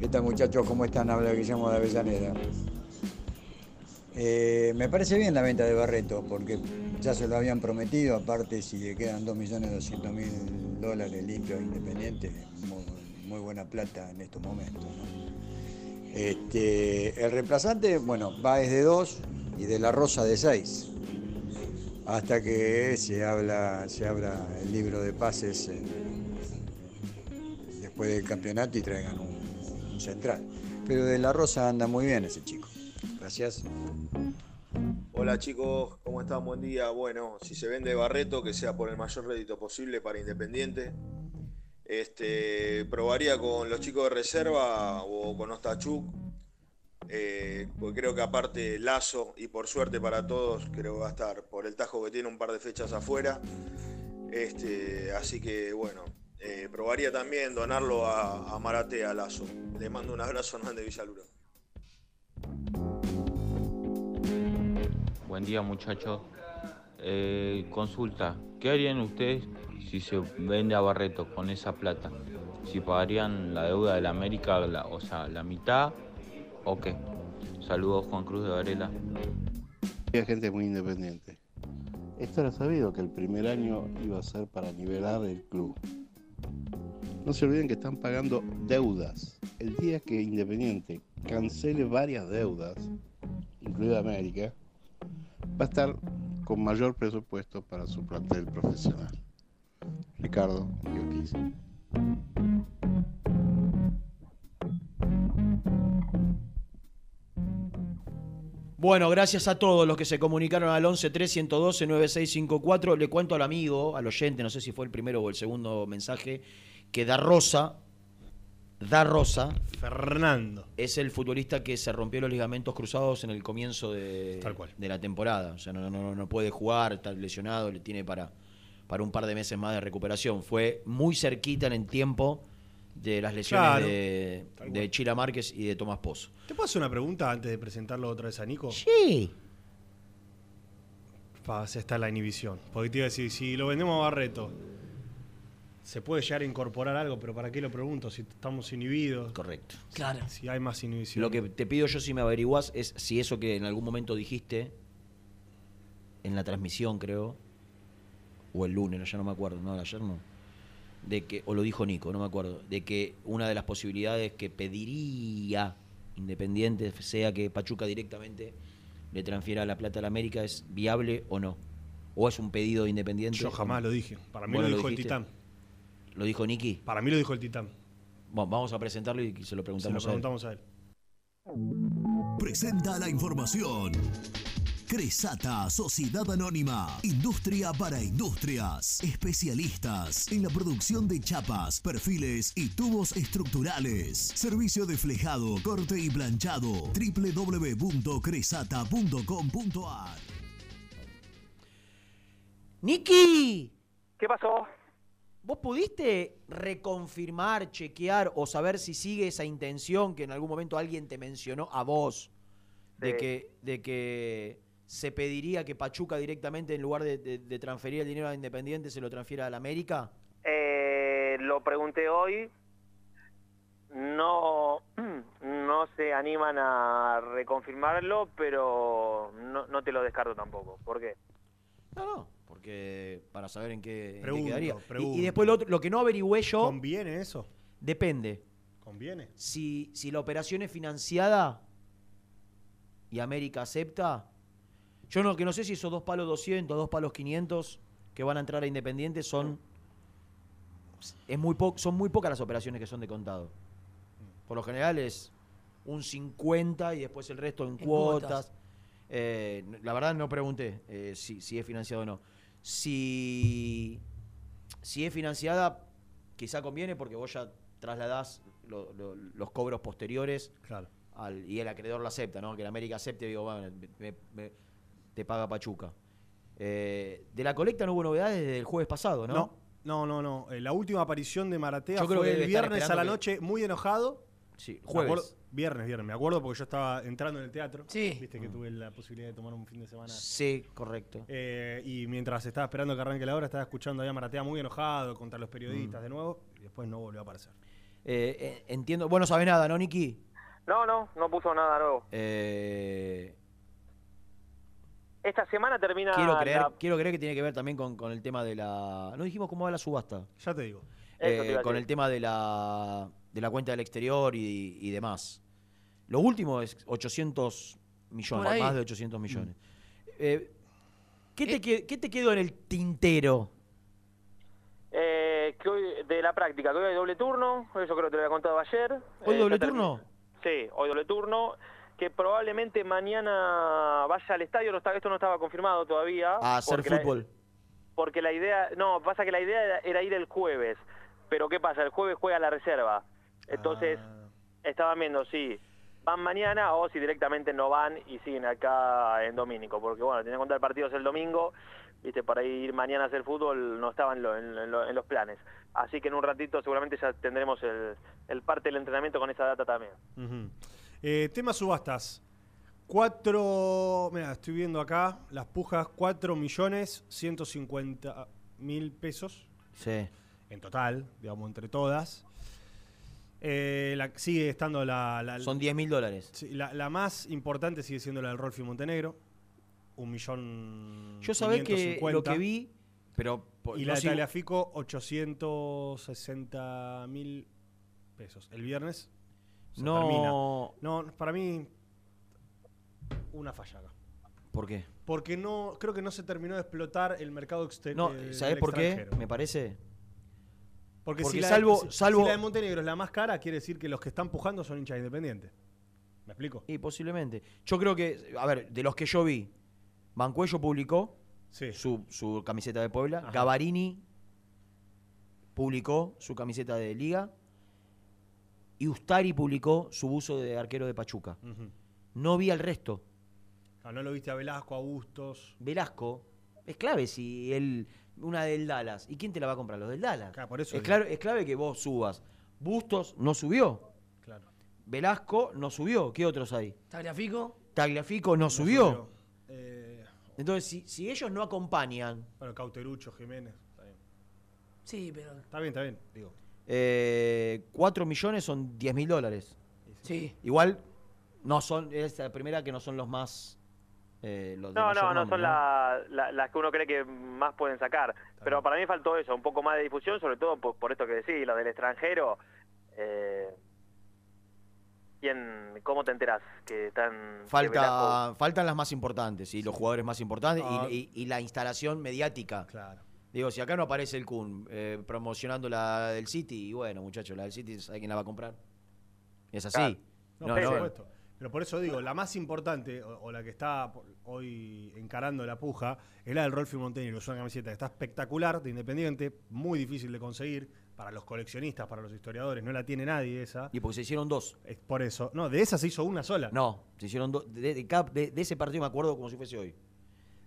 ¿Qué tal muchachos? ¿Cómo están? Habla Guillermo de Avellaneda. Eh, me parece bien la venta de Barreto, porque ya se lo habían prometido, aparte si le quedan 2.200.000 dólares limpios independientes, muy, buena plata en estos momentos. Este, el reemplazante, bueno, va desde 2 y de la Rosa de 6, hasta que se, habla, se abra el libro de pases en, después del campeonato y traigan un, central. Pero de la Rosa anda muy bien ese chico. Gracias. Hola chicos, ¿cómo están? Buen día. Bueno, si se vende Barreto, que sea por el mayor rédito posible para Independiente. Este, probaría con los chicos de reserva o con Ostachuk. eh, creo que aparte Lazo, y por suerte para todos, creo que va a estar por el tajo que tiene un par de fechas afuera. Este, así que bueno, eh, probaría también donarlo a, a Marate, a Lazo. Le mando un abrazo a Hernán de Villaluro. Buen día muchachos. Eh, consulta, ¿qué harían ustedes si se vende a Barreto con esa plata? ¿Si pagarían la deuda de la América, la- o sea, la mitad o qué? Saludos Juan Cruz de Varela. Había gente muy independiente. Esto era sabido que el primer año iba a ser para nivelar el club. No se olviden que están pagando deudas. El día que Independiente cancele varias deudas, incluida América, va a estar con mayor presupuesto para su plantel profesional. Ricardo. Bueno, gracias a todos los que se comunicaron al 11 112 9654. Le cuento al amigo, al oyente, no sé si fue el primero o el segundo mensaje, que Da Rosa, Da Rosa, Fernando, es el futbolista que se rompió los ligamentos cruzados en el comienzo de, Tal cual. de la temporada. O sea, no, no, no puede jugar, está lesionado, le tiene para, para un par de meses más de recuperación. Fue muy cerquita en el tiempo de las lesiones Claro. de, de Chila Márquez y de Tomás Pozo. ¿Te puedo hacer una pregunta antes de presentarlo otra vez a Nico? Sí. Está la inhibición. Porque te iba a decir, si lo vendemos a Barreto, se puede llegar a incorporar algo, pero ¿para qué lo pregunto? Si estamos inhibidos. Correcto. Claro. Si hay más inhibición. Lo que te pido yo si me averiguás es si eso que en algún momento dijiste en la transmisión, creo, o el lunes, ya no me acuerdo, no, ayer no. De que, o lo dijo Nico, no me acuerdo, de que una de las posibilidades que pediría Independiente sea que Pachuca directamente le transfiera la plata a la América, ¿es viable o no? ¿O es un pedido de Independiente? Yo jamás lo dije. Para mí Bueno, lo dijo el. Titán. ¿Lo dijo Niki? Para mí lo dijo el Titán. Bueno, vamos a presentarlo y se lo Se lo preguntamos a él. preguntamos a él. Presenta la información. Cresata, Sociedad Anónima, Industria para Industrias, especialistas en la producción de chapas, perfiles y tubos estructurales. Servicio de flejado, corte y planchado. www.cresata.com.ar ¡Niki! ¿Qué pasó? ¿Vos pudiste reconfirmar, chequear o saber si sigue esa intención que en algún momento alguien te mencionó a vos de Sí. que, de que se pediría que Pachuca directamente en lugar de, de- de transferir el dinero a Independiente se lo transfiera a la América? Eh, lo pregunté hoy. No, no se animan a reconfirmarlo, pero no, no te lo descarto tampoco. ¿Por qué? No, no, porque para saber en qué, en qué Pregunto, quedaría. Y- Y, pregunto. después lo, otro- lo que no averigüé yo, ¿Conviene eso? depende. ¿Conviene? Si, si la operación es financiada y América acepta, yo no, que no sé si esos dos palos 200, dos palos 500 que van a entrar a Independiente son, es muy po- son muy pocas las operaciones que son de contado. Por lo general es un 50 y después el resto en, En cuotas. cuotas. Eh, la verdad no pregunté eh, si, si es financiado o no. Si, si es financiada, quizá conviene porque vos ya trasladás lo- lo- los cobros posteriores Claro. al- y el acreedor lo acepta, ¿no? Que el América acepte, digo, bueno, me- me- te paga Pachuca. Eh, de la colecta no hubo novedades desde el jueves pasado, ¿no? No, no, no. no. Eh, La última aparición de Maratea Yo creo fue que el viernes a la que- noche, muy enojado. Sí, jueves. acuerdo- viernes, viernes. Me acuerdo porque yo estaba entrando en el teatro. Sí. Viste que tuve la posibilidad de tomar un fin de semana. Sí, correcto. Eh, y mientras estaba esperando que arranque la hora, estaba escuchando ahí a Maratea muy enojado contra los periodistas de nuevo. Y después no volvió a aparecer. Entiendo, vos no sabés nada, ¿no, Niki? No, no, no puso nada nuevo. Eh, Esta semana termina quiero, creer, la- quiero creer que tiene que ver también con, con el tema de la... ¿No dijimos cómo va la subasta? Ya te digo. Te Eh, con el tema de la, de la cuenta del exterior y, y demás. Lo último es 800 millones, más de 800 millones. Eh, ¿qué, te que- qué te quedó en el tintero? Eh, que hoy de la práctica, que hoy hay doble turno, eso creo que te lo había contado ayer. ¿Hoy Eh, doble turno? Sí, hoy doble turno, que probablemente mañana vaya al estadio, no está, esto no estaba confirmado todavía. A hacer la- fútbol. porque la idea, no, pasa que la idea era, era ir el jueves, pero ¿qué pasa? El jueves juega la reserva, entonces Ah. estaban viendo si van mañana o si directamente no van y siguen acá en Domínico, porque bueno, teniendo en cuenta el partido es el domingo, viste, para ir mañana a hacer fútbol no estaba en, lo- en lo- en los planes, así que en un ratito seguramente ya tendremos el, el parte del entrenamiento con esa data también. Eh, tema subastas. Cuatro, mira, estoy viendo acá las pujas, 4 millones 150 mil pesos Sí. en total, digamos, entre todas. Eh, la- sigue estando la... la- Son 10 mil dólares. sí, la, la más importante sigue siendo la del Rolfi Montenegro. Un millón... Yo sabés que lo 550. que vi, pero Y no la de Tagliafico, 860 mil pesos. El viernes se No. termina. No, para mí, una falla acá. ¿Por qué? Porque no, creo que no se terminó de explotar el mercado exterior. No, ¿sabés por qué? Me parece. Porque, Porque si, la, salvo- si salvo- la de Montenegro es la más cara, quiere decir que los que están pujando son hinchas independientes. ¿Me explico? Y posiblemente. Yo creo que, a ver, de los que yo vi, Bancuello publicó su, su camiseta de Puebla, Ajá. Gavarini publicó su camiseta de Liga y Ustari publicó su buzo de arquero de Pachuca. No vi al resto. Ah, no lo viste a Velasco, a Bustos. Velasco es clave si él una del Dallas. ¿Y quién te la va a comprar? Los del Dallas. por eso es, clave, es clave que vos subas. Bustos no subió. Claro. Velasco no subió. ¿Qué otros hay? Tagliafico. Tagliafico no, subió. subió. Eh, Entonces, si, si ellos no acompañan, bueno, Cauterucho, Jiménez. Está bien. Sí, pero. Está bien, está bien. Digo. Eh, 4 millones son 10 mil dólares. Sí. Igual, no son, es la primera que no son los más. eh, los No, no, no son la- la- las que uno cree que más pueden sacar. Pero para mí faltó eso, un poco más de difusión, sobre todo por, por esto que decís, lo del extranjero. Eh, ¿quién, ¿Cómo te enteras que están... Falta, faltan las más importantes y los jugadores más importantes y- Ah. y, y la instalación mediática. Claro. Digo, si acá no aparece el Kun eh, promocionando la del City, y bueno, muchachos, la del City, ¿sabe quién la va a comprar? Es así. Claro. No, No, por no, supuesto. Pero por eso digo, la más importante, o, o la que está hoy encarando la puja, es la del Rolfi Montenegro. Es una camiseta que está espectacular, de Independiente, muy difícil de conseguir para los coleccionistas, para los historiadores. No la tiene nadie esa. Y porque se hicieron dos. Es por eso. No, de esa se hizo una sola. No, se hicieron dos. De, de cada- de- de ese partido me acuerdo como si fuese hoy.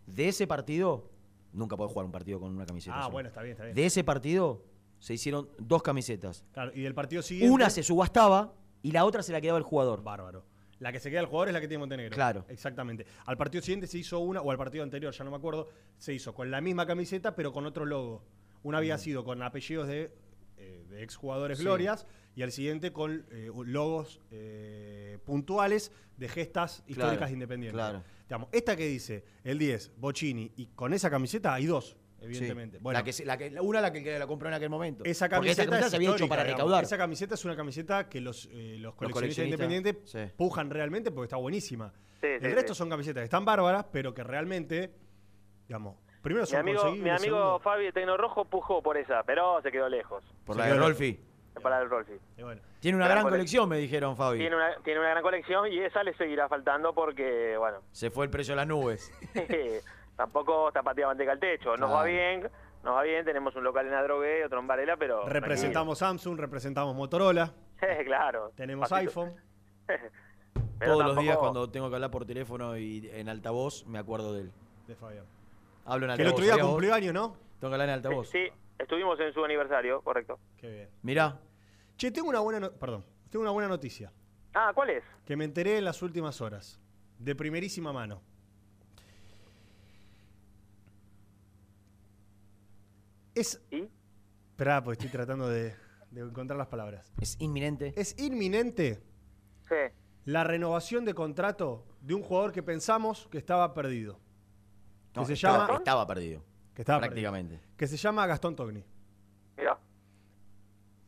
De ese partido, nunca puedo jugar un partido con una camiseta. Ah, sola. bueno, está bien, está bien. De ese partido se hicieron dos camisetas. Claro, y del partido siguiente. Una se subastaba y la otra se la quedaba el jugador. Bárbaro. La que se queda el jugador es la que tiene Montenegro. Claro. Exactamente. Al partido siguiente se hizo una, o al partido anterior, ya no me acuerdo, se hizo con la misma camiseta, pero con otro logo. Una había sido con apellidos de, eh, de exjugadores Sí. glorias y al siguiente con eh, logos eh, puntuales de gestas históricas Claro, independientes. claro. Digamos, esta que dice el 10, Bocini, y con esa camiseta hay dos, evidentemente. Sí. Bueno, la que, se- la que- una la que la compró en aquel momento. esa Porque esa camiseta, camiseta es se había hecho histórica, para digamos. recaudar. Esa camiseta es una camiseta que los, eh, los coleccionistas coleccionistas, independientes sí. pujan realmente porque está buenísima. Sí, el sí, resto sí. son camisetas que están bárbaras, pero que realmente, digamos, primero Mi son amigo, mi conseguibles, amigo segundo- Fabi de Tecno Rojo pujó por esa, pero se quedó lejos. Por Se la de quedó Rolfi. Para el Rolfi. Tiene una Gran gran cole- colección, me dijeron, Fabi. Tiene una, tiene una gran colección y esa le seguirá faltando porque, bueno, Se fue el precio a las nubes. tampoco está pateada manteca al techo. Nos va bien, nos va bien, tenemos un local en Adrogué, otro en Varela, pero... Representamos Samsung, representamos Motorola, claro. tenemos Pasito. iPhone. Pero Todos los días cuando tengo que hablar por teléfono y en altavoz, me acuerdo de él. De Fabián. Hablo en Que el altavoz. otro día cumplió años, ¿no? Tengo que hablar en altavoz. Sí, estuvimos en su aniversario, correcto. Qué bien. Mirá, Che, tengo una buena, no- perdón, tengo una buena noticia Ah, ¿cuál es? que me enteré en las últimas horas, de primerísima mano. Es. Esperá, porque estoy tratando de, de encontrar las palabras. es inminente. Es inminente Sí. la renovación de contrato de un jugador que pensamos que estaba perdido. Que se estaba, llama. estaba perdido. Que estaba prácticamente. perdido, que se llama Gastón Togni.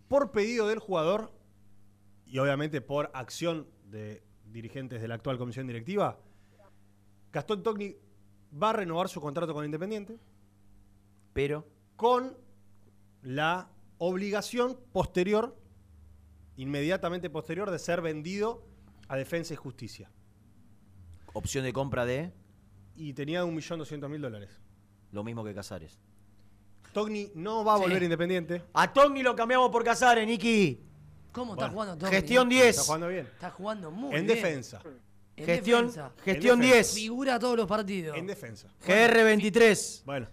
Por pedido del jugador y obviamente por acción de dirigentes de la actual comisión directiva, Gastón Togni va a renovar su contrato con Independiente Pero con la obligación posterior, inmediatamente posterior, de ser vendido a Defensa y Justicia. Opción de compra de Y tenía 1.200.000 dólares. Lo mismo que Casares. Togni no va a volver Sí. independiente. A Togni lo cambiamos por Casares, Niki. ¿Cómo está Bueno, jugando Togni? Gestión 10. Está jugando bien. Está jugando muy en bien. defensa. En Gestión- defensa. gestión En defensa. 10. Figura todos los partidos. En defensa. GR23. Bueno.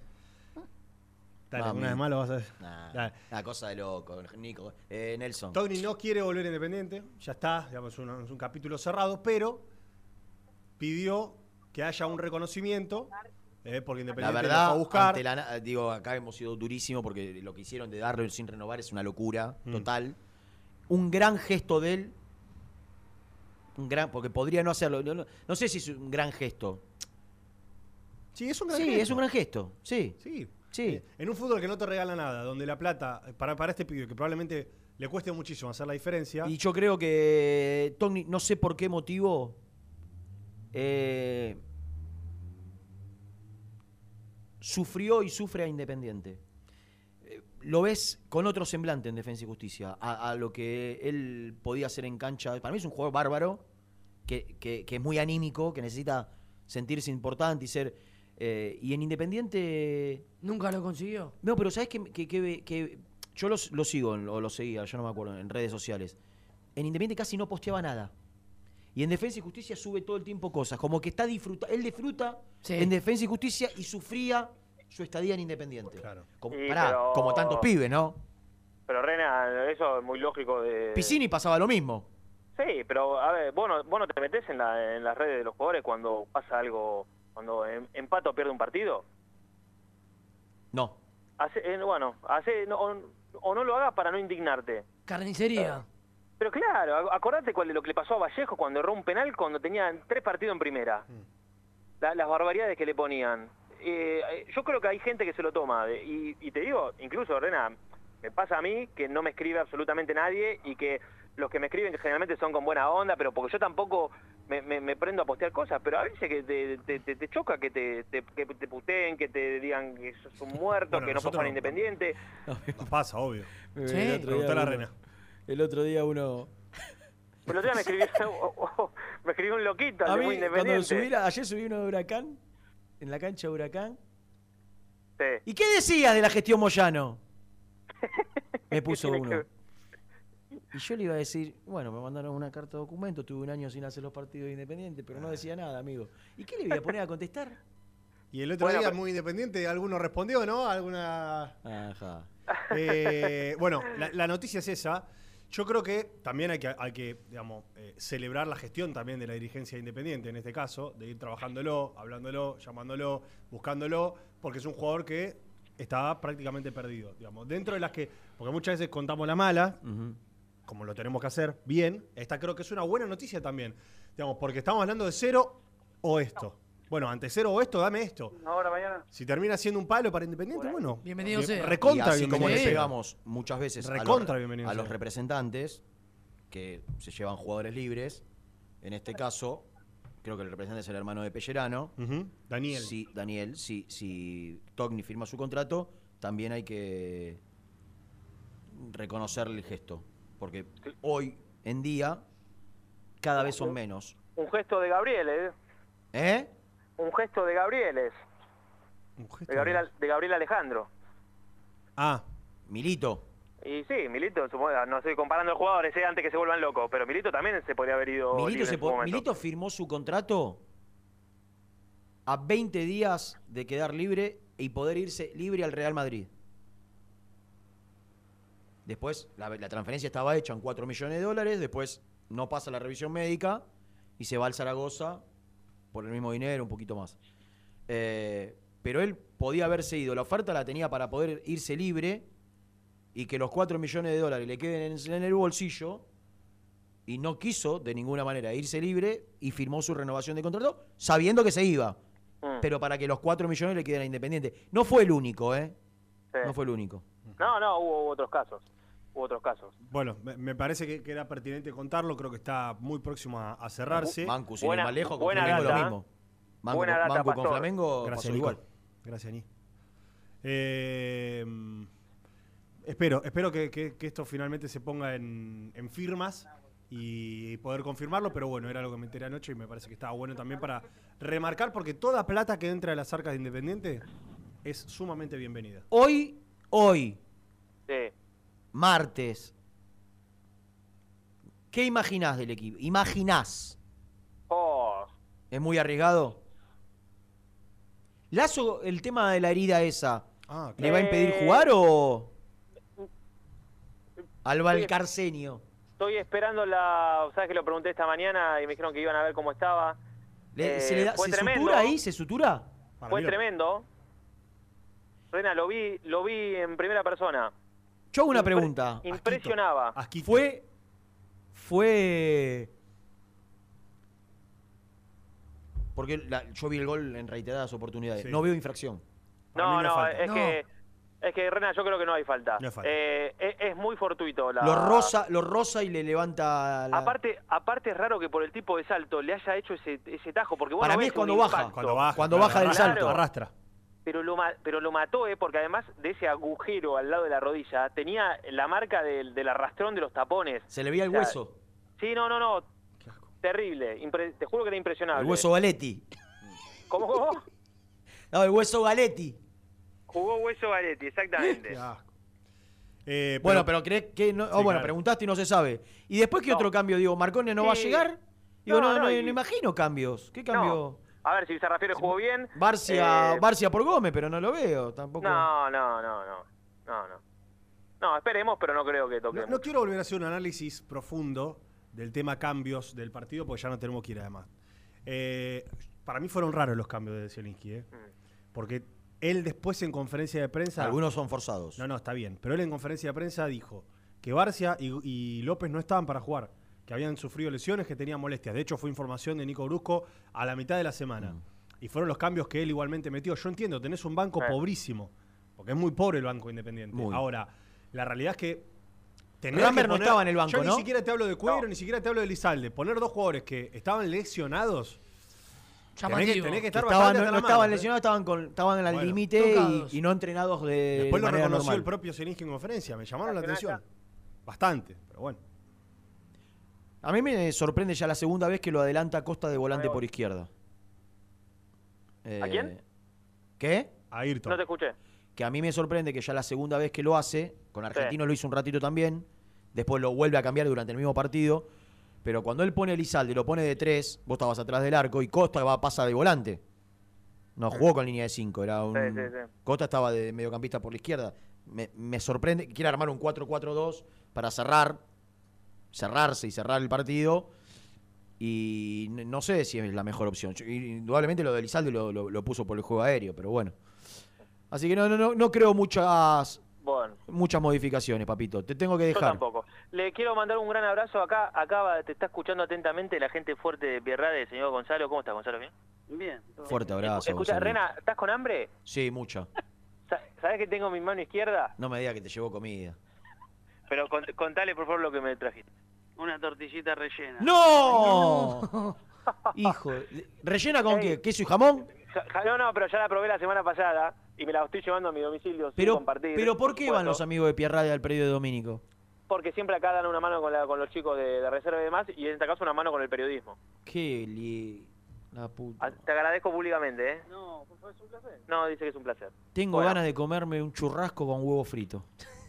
Dale, Mami. una vez más lo vas a ver. Nah, Dale. Una cosa de loco, Nico. Eh, Nelson. Togni no quiere volver independiente, ya está, digamos, es un, es un capítulo cerrado, pero pidió que haya un reconocimiento, eh, porque La Independiente lo verdad, fue a buscar. ante la na- digo, acá hemos sido durísimos porque lo que hicieron de darlo sin renovar es una locura Mm. total. Un gran gesto de él. Un gran, porque podría no hacerlo. No, no- no sé si es un gran gesto. Sí, es un gran Sí, gesto. es un gran gesto. Sí. Sí. Sí. Eh, En un fútbol que no te regala nada, donde la plata, eh, para, para este pibe, que probablemente le cueste muchísimo hacer la diferencia. Y yo creo que Togni, no sé por qué motivo, eh, sufrió y sufre a Independiente. Eh, Lo ves con otro semblante en Defensa y Justicia, a, a lo que él podía hacer en cancha. Para mí es un jugador bárbaro, que, que- que es muy anímico, que necesita sentirse importante y ser... eh, y en Independiente... Nunca lo consiguió. No, pero ¿sabes qué? que, que- que yo los- lo sigo, en- o lo seguía, yo no me acuerdo, en redes sociales. En Independiente casi no posteaba nada. Y en Defensa y Justicia sube todo el tiempo cosas. Como que está disfruta, él disfruta Sí. en Defensa y Justicia y sufría su estadía en Independiente. Como, Sí, pará, pero- como tantos pibes, ¿no? Pero Rena, eso es muy lógico de... Piscini pasaba lo mismo. Sí, pero a ver, vos no, vos no te metés en, la, en las redes de los jugadores cuando pasa algo, cuando em- empata o pierde un partido. No. Hace, eh, bueno, hace, no, o, o no lo hagas para no indignarte. Carnicería. Pero claro, ac- acordate cuál de lo que le pasó a Vallejo cuando erró un penal cuando tenía tres partidos en primera. La- las barbaridades que le ponían. Eh, eh, yo creo que hay gente que se lo toma. de- y, y te digo, incluso, Rena, me pasa a mí que no me escribe absolutamente nadie y que los que me escriben que generalmente son con buena onda, pero porque yo tampoco me, me- me prendo a postear cosas, pero a veces que te, te- te- te choca que te, te, que te puteen, que te digan que sos un muerto, Bueno, que no sos no- independiente. Nos pasa, obvio. Sí. Preguntale a Rena. El otro día uno... El otro día me escribió, me escribió un loquito, A mí, muy cuando subí ayer subí uno de Huracán, en la cancha de Huracán. Sí. ¿Y qué decías de la gestión Moyano? Me puso uno. que? Y yo le iba a decir, bueno, me mandaron una carta de documento, tuve un año sin hacer los partidos independientes, pero no decía nada, amigo. ¿Y qué le voy a poner a contestar? Y el otro Bueno, día, pero- muy independiente, ¿alguno respondió, no? ¿Alguna...? Ajá. Eh, bueno, la, la noticia es esa. Yo creo que también hay que, hay que digamos, eh, celebrar la gestión también de la dirigencia independiente, en este caso, de ir trabajándolo, hablándolo, llamándolo, buscándolo, porque es un jugador que estaba prácticamente perdido. Digamos. Dentro de las que, porque muchas veces contamos la mala, como lo tenemos que hacer bien, esta creo que es una buena noticia también. Digamos, porque estamos hablando de cero o esto. Bueno, ante cero o esto, dame esto. Ahora, mañana. Si termina siendo un palo para Independiente, bueno. Bienvenido bien- sea. Recontra y así bienvenido como le pegamos muchas veces a Recontra los, bienvenido a los representantes que se llevan jugadores libres, en este caso, creo que el representante es el hermano de Pellerano. Daniel. Si, Daniel, si, si Togni firma su contrato, también hay que reconocerle el gesto. Porque hoy en día cada vez son menos. Un gesto de Gabriel, ¿eh? ¿Eh? Un gesto de Gabrieles. De Gabriel, de Gabriel Alejandro. Ah. Milito. Y sí, Milito, supongo- no estoy comparando jugadores eh, antes que se vuelvan locos, pero Milito también se podría haber ido Milito, se po-. Milito firmó su contrato a 20 días de quedar libre y poder irse libre al Real Madrid. Después, la, la transferencia estaba hecha en 4 millones de dólares, después no pasa la revisión médica y se va al Zaragoza por el mismo dinero, un poquito más. Eh, pero él podía haberse ido, la oferta la tenía para poder irse libre y que los 4 millones de dólares le queden en, en el bolsillo y no quiso de ninguna manera irse libre y firmó su renovación de contrato sabiendo que se iba. Mm. Pero para que los 4 millones le queden a Independiente. No fue el único, ¿eh? Sí. No fue el único. No, no, hubo otros casos. Hubo otros casos. Bueno, me, me parece que, que era pertinente contarlo, creo que está muy próximo a, a cerrarse. Mancu, sin ir más lejos, con Flamengo lo mismo. Mancu, Buena con- data, Mancu con. Flamengo Gracias, igual. Gracias, Ni. Eh, Espero, espero que, que- que esto finalmente se ponga en, en firmas y poder confirmarlo, pero bueno, era algo que me enteré anoche y me parece que estaba bueno también para remarcar, porque toda plata que entra de las arcas de Independiente es sumamente bienvenida. Hoy, hoy, Sí. Martes, ¿qué imaginás del equipo? ¿Imaginás? Oh, ¿Es muy arriesgado? Lazo, el tema de la herida esa, Ah, ¿le va a impedir Eh, jugar o al Valcarcenio? Estoy esperando la. ¿Sabes que lo pregunté esta mañana y me dijeron que iban a ver cómo estaba? Le- Eh, ¿Se, le da- fue se sutura ahí? ¿Se sutura? Fue tremendo. Rena, lo vi, lo vi en primera persona. Yo hago una Impre- pregunta. Impresionaba. Fue. Fue. Porque la- yo vi el gol en reiteradas oportunidades. Sí. No veo infracción. No, no es No. que. Es que, Rena, yo creo que no hay falta. No hay falta. Eh, es, es muy fortuito. La... Lo rosa, lo rosa y le levanta la. Aparte, aparte es raro que por el tipo de salto le haya hecho ese, ese tajo, porque Para no mí es cuando baja. Cuando baja. Cuando claro, baja del salto. Arrastra. Pero lo, ma- pero lo mató, ¿eh? porque además de ese agujero al lado de la rodilla, tenía la marca del, del arrastrón de los tapones. Se le veía el O sea, hueso. Sí, no, no, no. Terrible. Impre- te juro que era impresionable. El hueso Galetti. ¿Cómo, cómo? No, el hueso Galetti. Jugó hueso Valetti, exactamente. Eh, Bueno, pero crees que no. oh, Sí, bueno, claro. preguntaste y no se sabe. ¿Y después qué otro cambio? Digo, ¿Marcone no va a llegar? Digo, No, no, no, no, no y- imagino cambios. ¿Qué cambio? A ver, si Sarrafiore jugó bien. Barcia, eh, Barcia por Gómez, pero no lo veo tampoco. No, no, no, no. No, no. No, esperemos, pero no creo que toque. No, no quiero volver a hacer un análisis profundo del tema cambios del partido, porque ya no tenemos que ir además. Eh, para mí fueron raros los cambios de Zielinski, ¿eh? porque él después en conferencia de prensa... Algunos son forzados. No, no, está bien. Pero él en conferencia de prensa dijo que Barcia y, y López no estaban para jugar, que habían sufrido lesiones, que tenían molestias. De hecho, fue información de Nico Brusco a la mitad de la semana. Y fueron los cambios que él igualmente metió. Yo entiendo, tenés un banco pobrísimo, porque es muy pobre el banco independiente. Muy. Ahora, la realidad es que... que no estaba en el banco, Yo ¿no? ni siquiera te hablo de Cuero, ni siquiera te hablo de Lizalde. Poner dos jugadores que estaban lesionados... Tenés que, tenés que Que estar estaban, no, estaban mano, ¿eh? lesionados, estaban, con, estaban al Bueno. límite y, no entrenados de, Después de lo reconoció normal. el propio Zielinski en conferencia. Me llamaron la atención. Bastante, pero bueno. A mí me sorprende ya la segunda vez que lo adelanta Costa de volante por izquierda. ¿A quién? Eh, ¿Qué? A No Ayrton. te escuché. Que a mí me sorprende que ya la segunda vez que lo hace, con Argentinos lo hizo un ratito también, después lo vuelve a cambiar durante el mismo partido, pero cuando él pone a Elizalde, lo pone de tres, vos estabas atrás del arco y Costa va pasa de volante. No jugó con línea de cinco, era un... Sí, sí, sí. Costa estaba de mediocampista por la izquierda. Me, me sorprende que quiera armar un 4-4-2 para cerrar, cerrarse y cerrar el partido. Y no sé si es la mejor opción. Yo- Indudablemente lo de Elizalde lo, lo- lo puso por el juego aéreo, pero bueno. Así que no, no, no, no creo muchas, Bueno, muchas modificaciones, papito. Te tengo que yo dejar. tampoco. Le quiero mandar un gran abrazo acá. Acá te está escuchando atentamente la gente fuerte de Pierrade, señor Gonzalo. ¿Cómo estás, Gonzalo? ¿Bien? Bien. Fuerte abrazo. Escucha. Rena, ¿estás con hambre? Sí, mucha. Sa- ¿Sabés que tengo mi mano izquierda? No me diga que te llevó comida. Pero cont- contale, por favor, lo que me trajiste. Una tortillita rellena. ¡No! Hijo. ¿Rellena con qué? ¿Queso y jamón? Ja- ja- No, no, pero ya la probé la semana pasada y me la estoy llevando a mi domicilio sin Pero, compartir. pero ¿por qué van los amigos de Pierrade al predio de Domínico? Porque siempre acá dan una mano con, la- con los chicos de, de reserva y demás, y en este caso una mano con el periodismo. Qué li... La puta. Ah, Te agradezco públicamente, ¿eh? No, por favor, es un placer. No, dice que es un placer. Tengo Bueno. ganas de comerme un churrasco con huevo frito.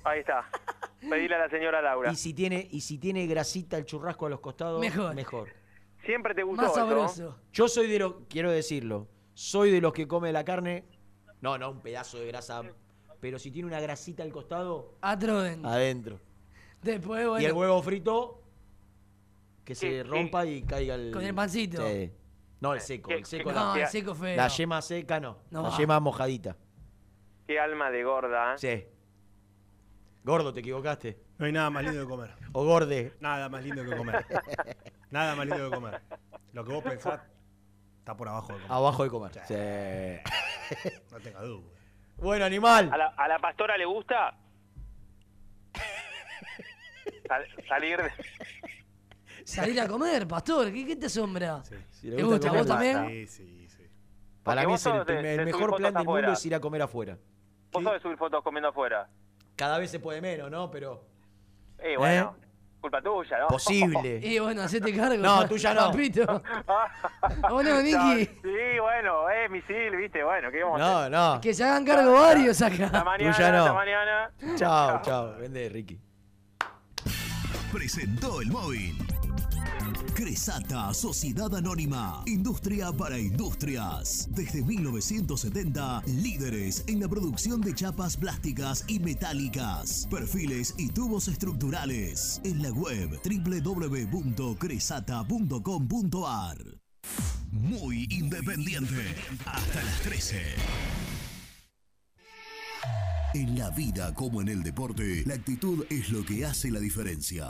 Ahí está. Pedile a la señora Laura. Y si tiene, y si tiene grasita el churrasco a los costados, Mejor. mejor. Siempre te gustó Más sabroso. Yo soy de los, quiero decirlo, soy de los que come la carne, no, no un pedazo de grasa, pero si tiene una grasita al costado, A Troden. adentro. Después, bueno. Y el huevo frito, que se Sí, rompa y caiga el... Con el pancito. Sí. No, el seco, el seco No, no. el seco feo. La yema seca no, No la va. yema mojadita. Qué alma de gorda, ¿eh? Sí. Gordo, te equivocaste. No hay nada más lindo que comer. O gorde. Nada más lindo que comer. Nada más lindo que comer. Lo que vos pensás está por abajo de comer. Abajo de comer. Sí. No tenga duda. Bueno, animal. ¿A la, a la pastora le gusta? Sal- salir de... Salir a comer, pastor. ¿Qué, qué te asombra? Si le ¿Te gusta? comer, ¿Vos también? Sí, sí, sí. Para Porque mí vos es el, sos de- primer- de el subir mejor fotos plan del afuera. mundo es ir a comer afuera. Vos sabés subir fotos comiendo afuera. Cada vez se puede menos, ¿no? Pero. Y bueno, culpa tuya, ¿no? Posible. Y bueno, hacete cargo. No, tuya no. Papito. ¿O no, Niki? Sí, bueno, es misil, viste, bueno, ¿qué vamos a hacer? No, no. Que se hagan cargo varios Hasta acá. mañana, Tuya no. hasta mañana. Chao, chao. Vende, Ricky. Presentó el móvil. Cresata, Sociedad Anónima, Industria para Industrias. Desde 1970, líderes en la producción de chapas plásticas y metálicas, perfiles y tubos estructurales. En la web www.cresata.com.ar. Muy independiente. Hasta las 13. En la vida como en el deporte, la actitud es lo que hace la diferencia.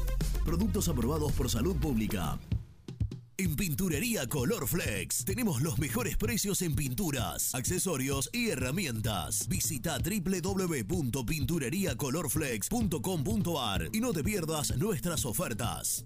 Productos aprobados por salud pública. En Pinturería Color Flex tenemos los mejores precios en pinturas, accesorios y herramientas. Visita www.pintureriacolorflex.com.ar y no te pierdas nuestras ofertas.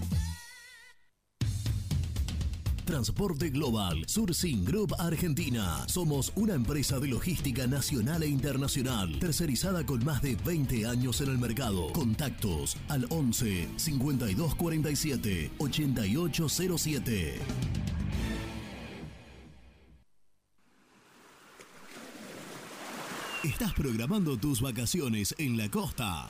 Transporte Global, Surcing Group Argentina. Somos una empresa de logística nacional e internacional, tercerizada con más de 20 años en el mercado. Contactos al 11 5247 8807. ¿Estás programando tus vacaciones en la costa?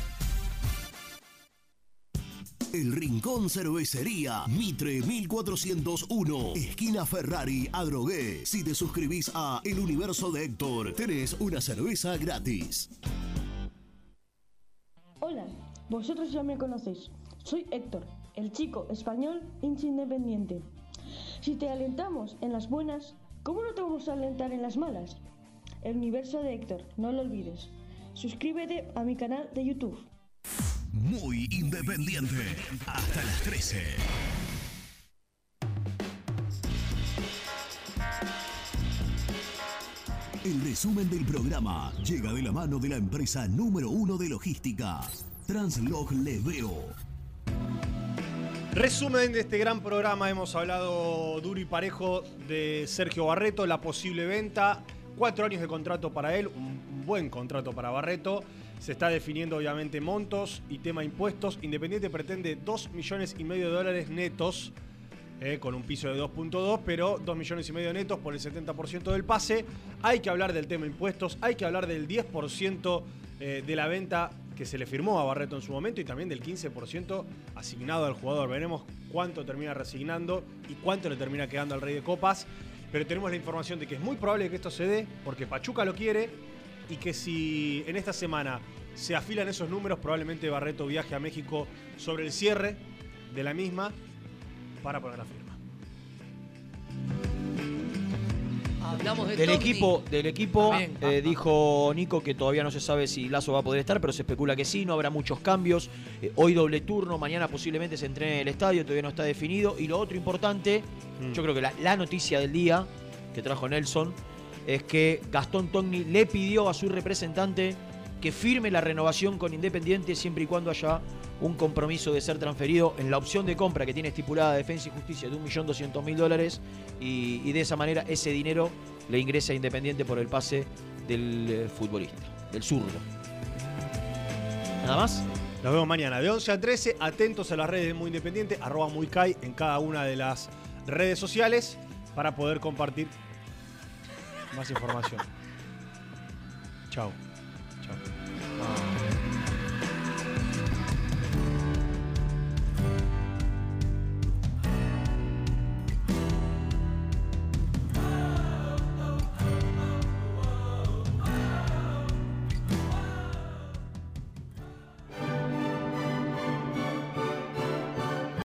El Rincón Cervecería, Mitre 1401, esquina Ferrari, Adrogué. Si te suscribís a El Universo de Héctor, tenés una cerveza gratis. Hola, vosotros ya me conocéis. Soy Héctor, el chico español hincha independiente. Si te alentamos en las buenas, ¿cómo no te vamos a alentar en las malas? El universo de Héctor, no lo olvides. Suscríbete a mi canal de YouTube. Muy independiente. Hasta las 13. El resumen del programa llega de la mano de la empresa número uno de logística, Translog Leveo. Resumen de este gran programa, hemos hablado duro y parejo de Sergio Barreto, la posible venta, cuatro años de contrato para él, un buen contrato para Barreto. Se está definiendo obviamente montos y tema impuestos. Independiente pretende 2 millones y medio de dólares netos, eh, con un piso de 2.2, pero 2 millones y medio netos por el 70% del pase. Hay que hablar del tema impuestos, hay que hablar del 10% eh, de la venta que se le firmó a Barreto en su momento y también del 15% asignado al jugador. Veremos cuánto termina resignando y cuánto le termina quedando al Rey de Copas. Pero tenemos la información de que es muy probable que esto se dé porque Pachuca lo quiere y que si en esta semana se afilan esos números, probablemente Barreto viaje a México sobre el cierre de la misma para poner la firma. Hablamos de Del equipo, del equipo eh, dijo Nico que todavía no se sabe si Lazo va a poder estar, pero se especula que sí, no habrá muchos cambios. Eh, hoy doble turno, mañana posiblemente se entrene en el estadio, todavía no está definido. Y lo otro importante, Mm. yo creo que la, la noticia del día que trajo Nelson es que Gastón Togni le pidió a su representante que firme la renovación con Independiente siempre y cuando haya un compromiso de ser transferido en la opción de compra que tiene estipulada Defensa y Justicia de 1.200.000 dólares y, de esa manera ese dinero le ingresa a Independiente por el pase del eh, futbolista, del zurdo. ¿Nada más? Nos vemos mañana de 11 a 13. Atentos a las redes de Muy Independiente, arroba muy en cada una de las redes sociales para poder compartir más información. Chao. Chao.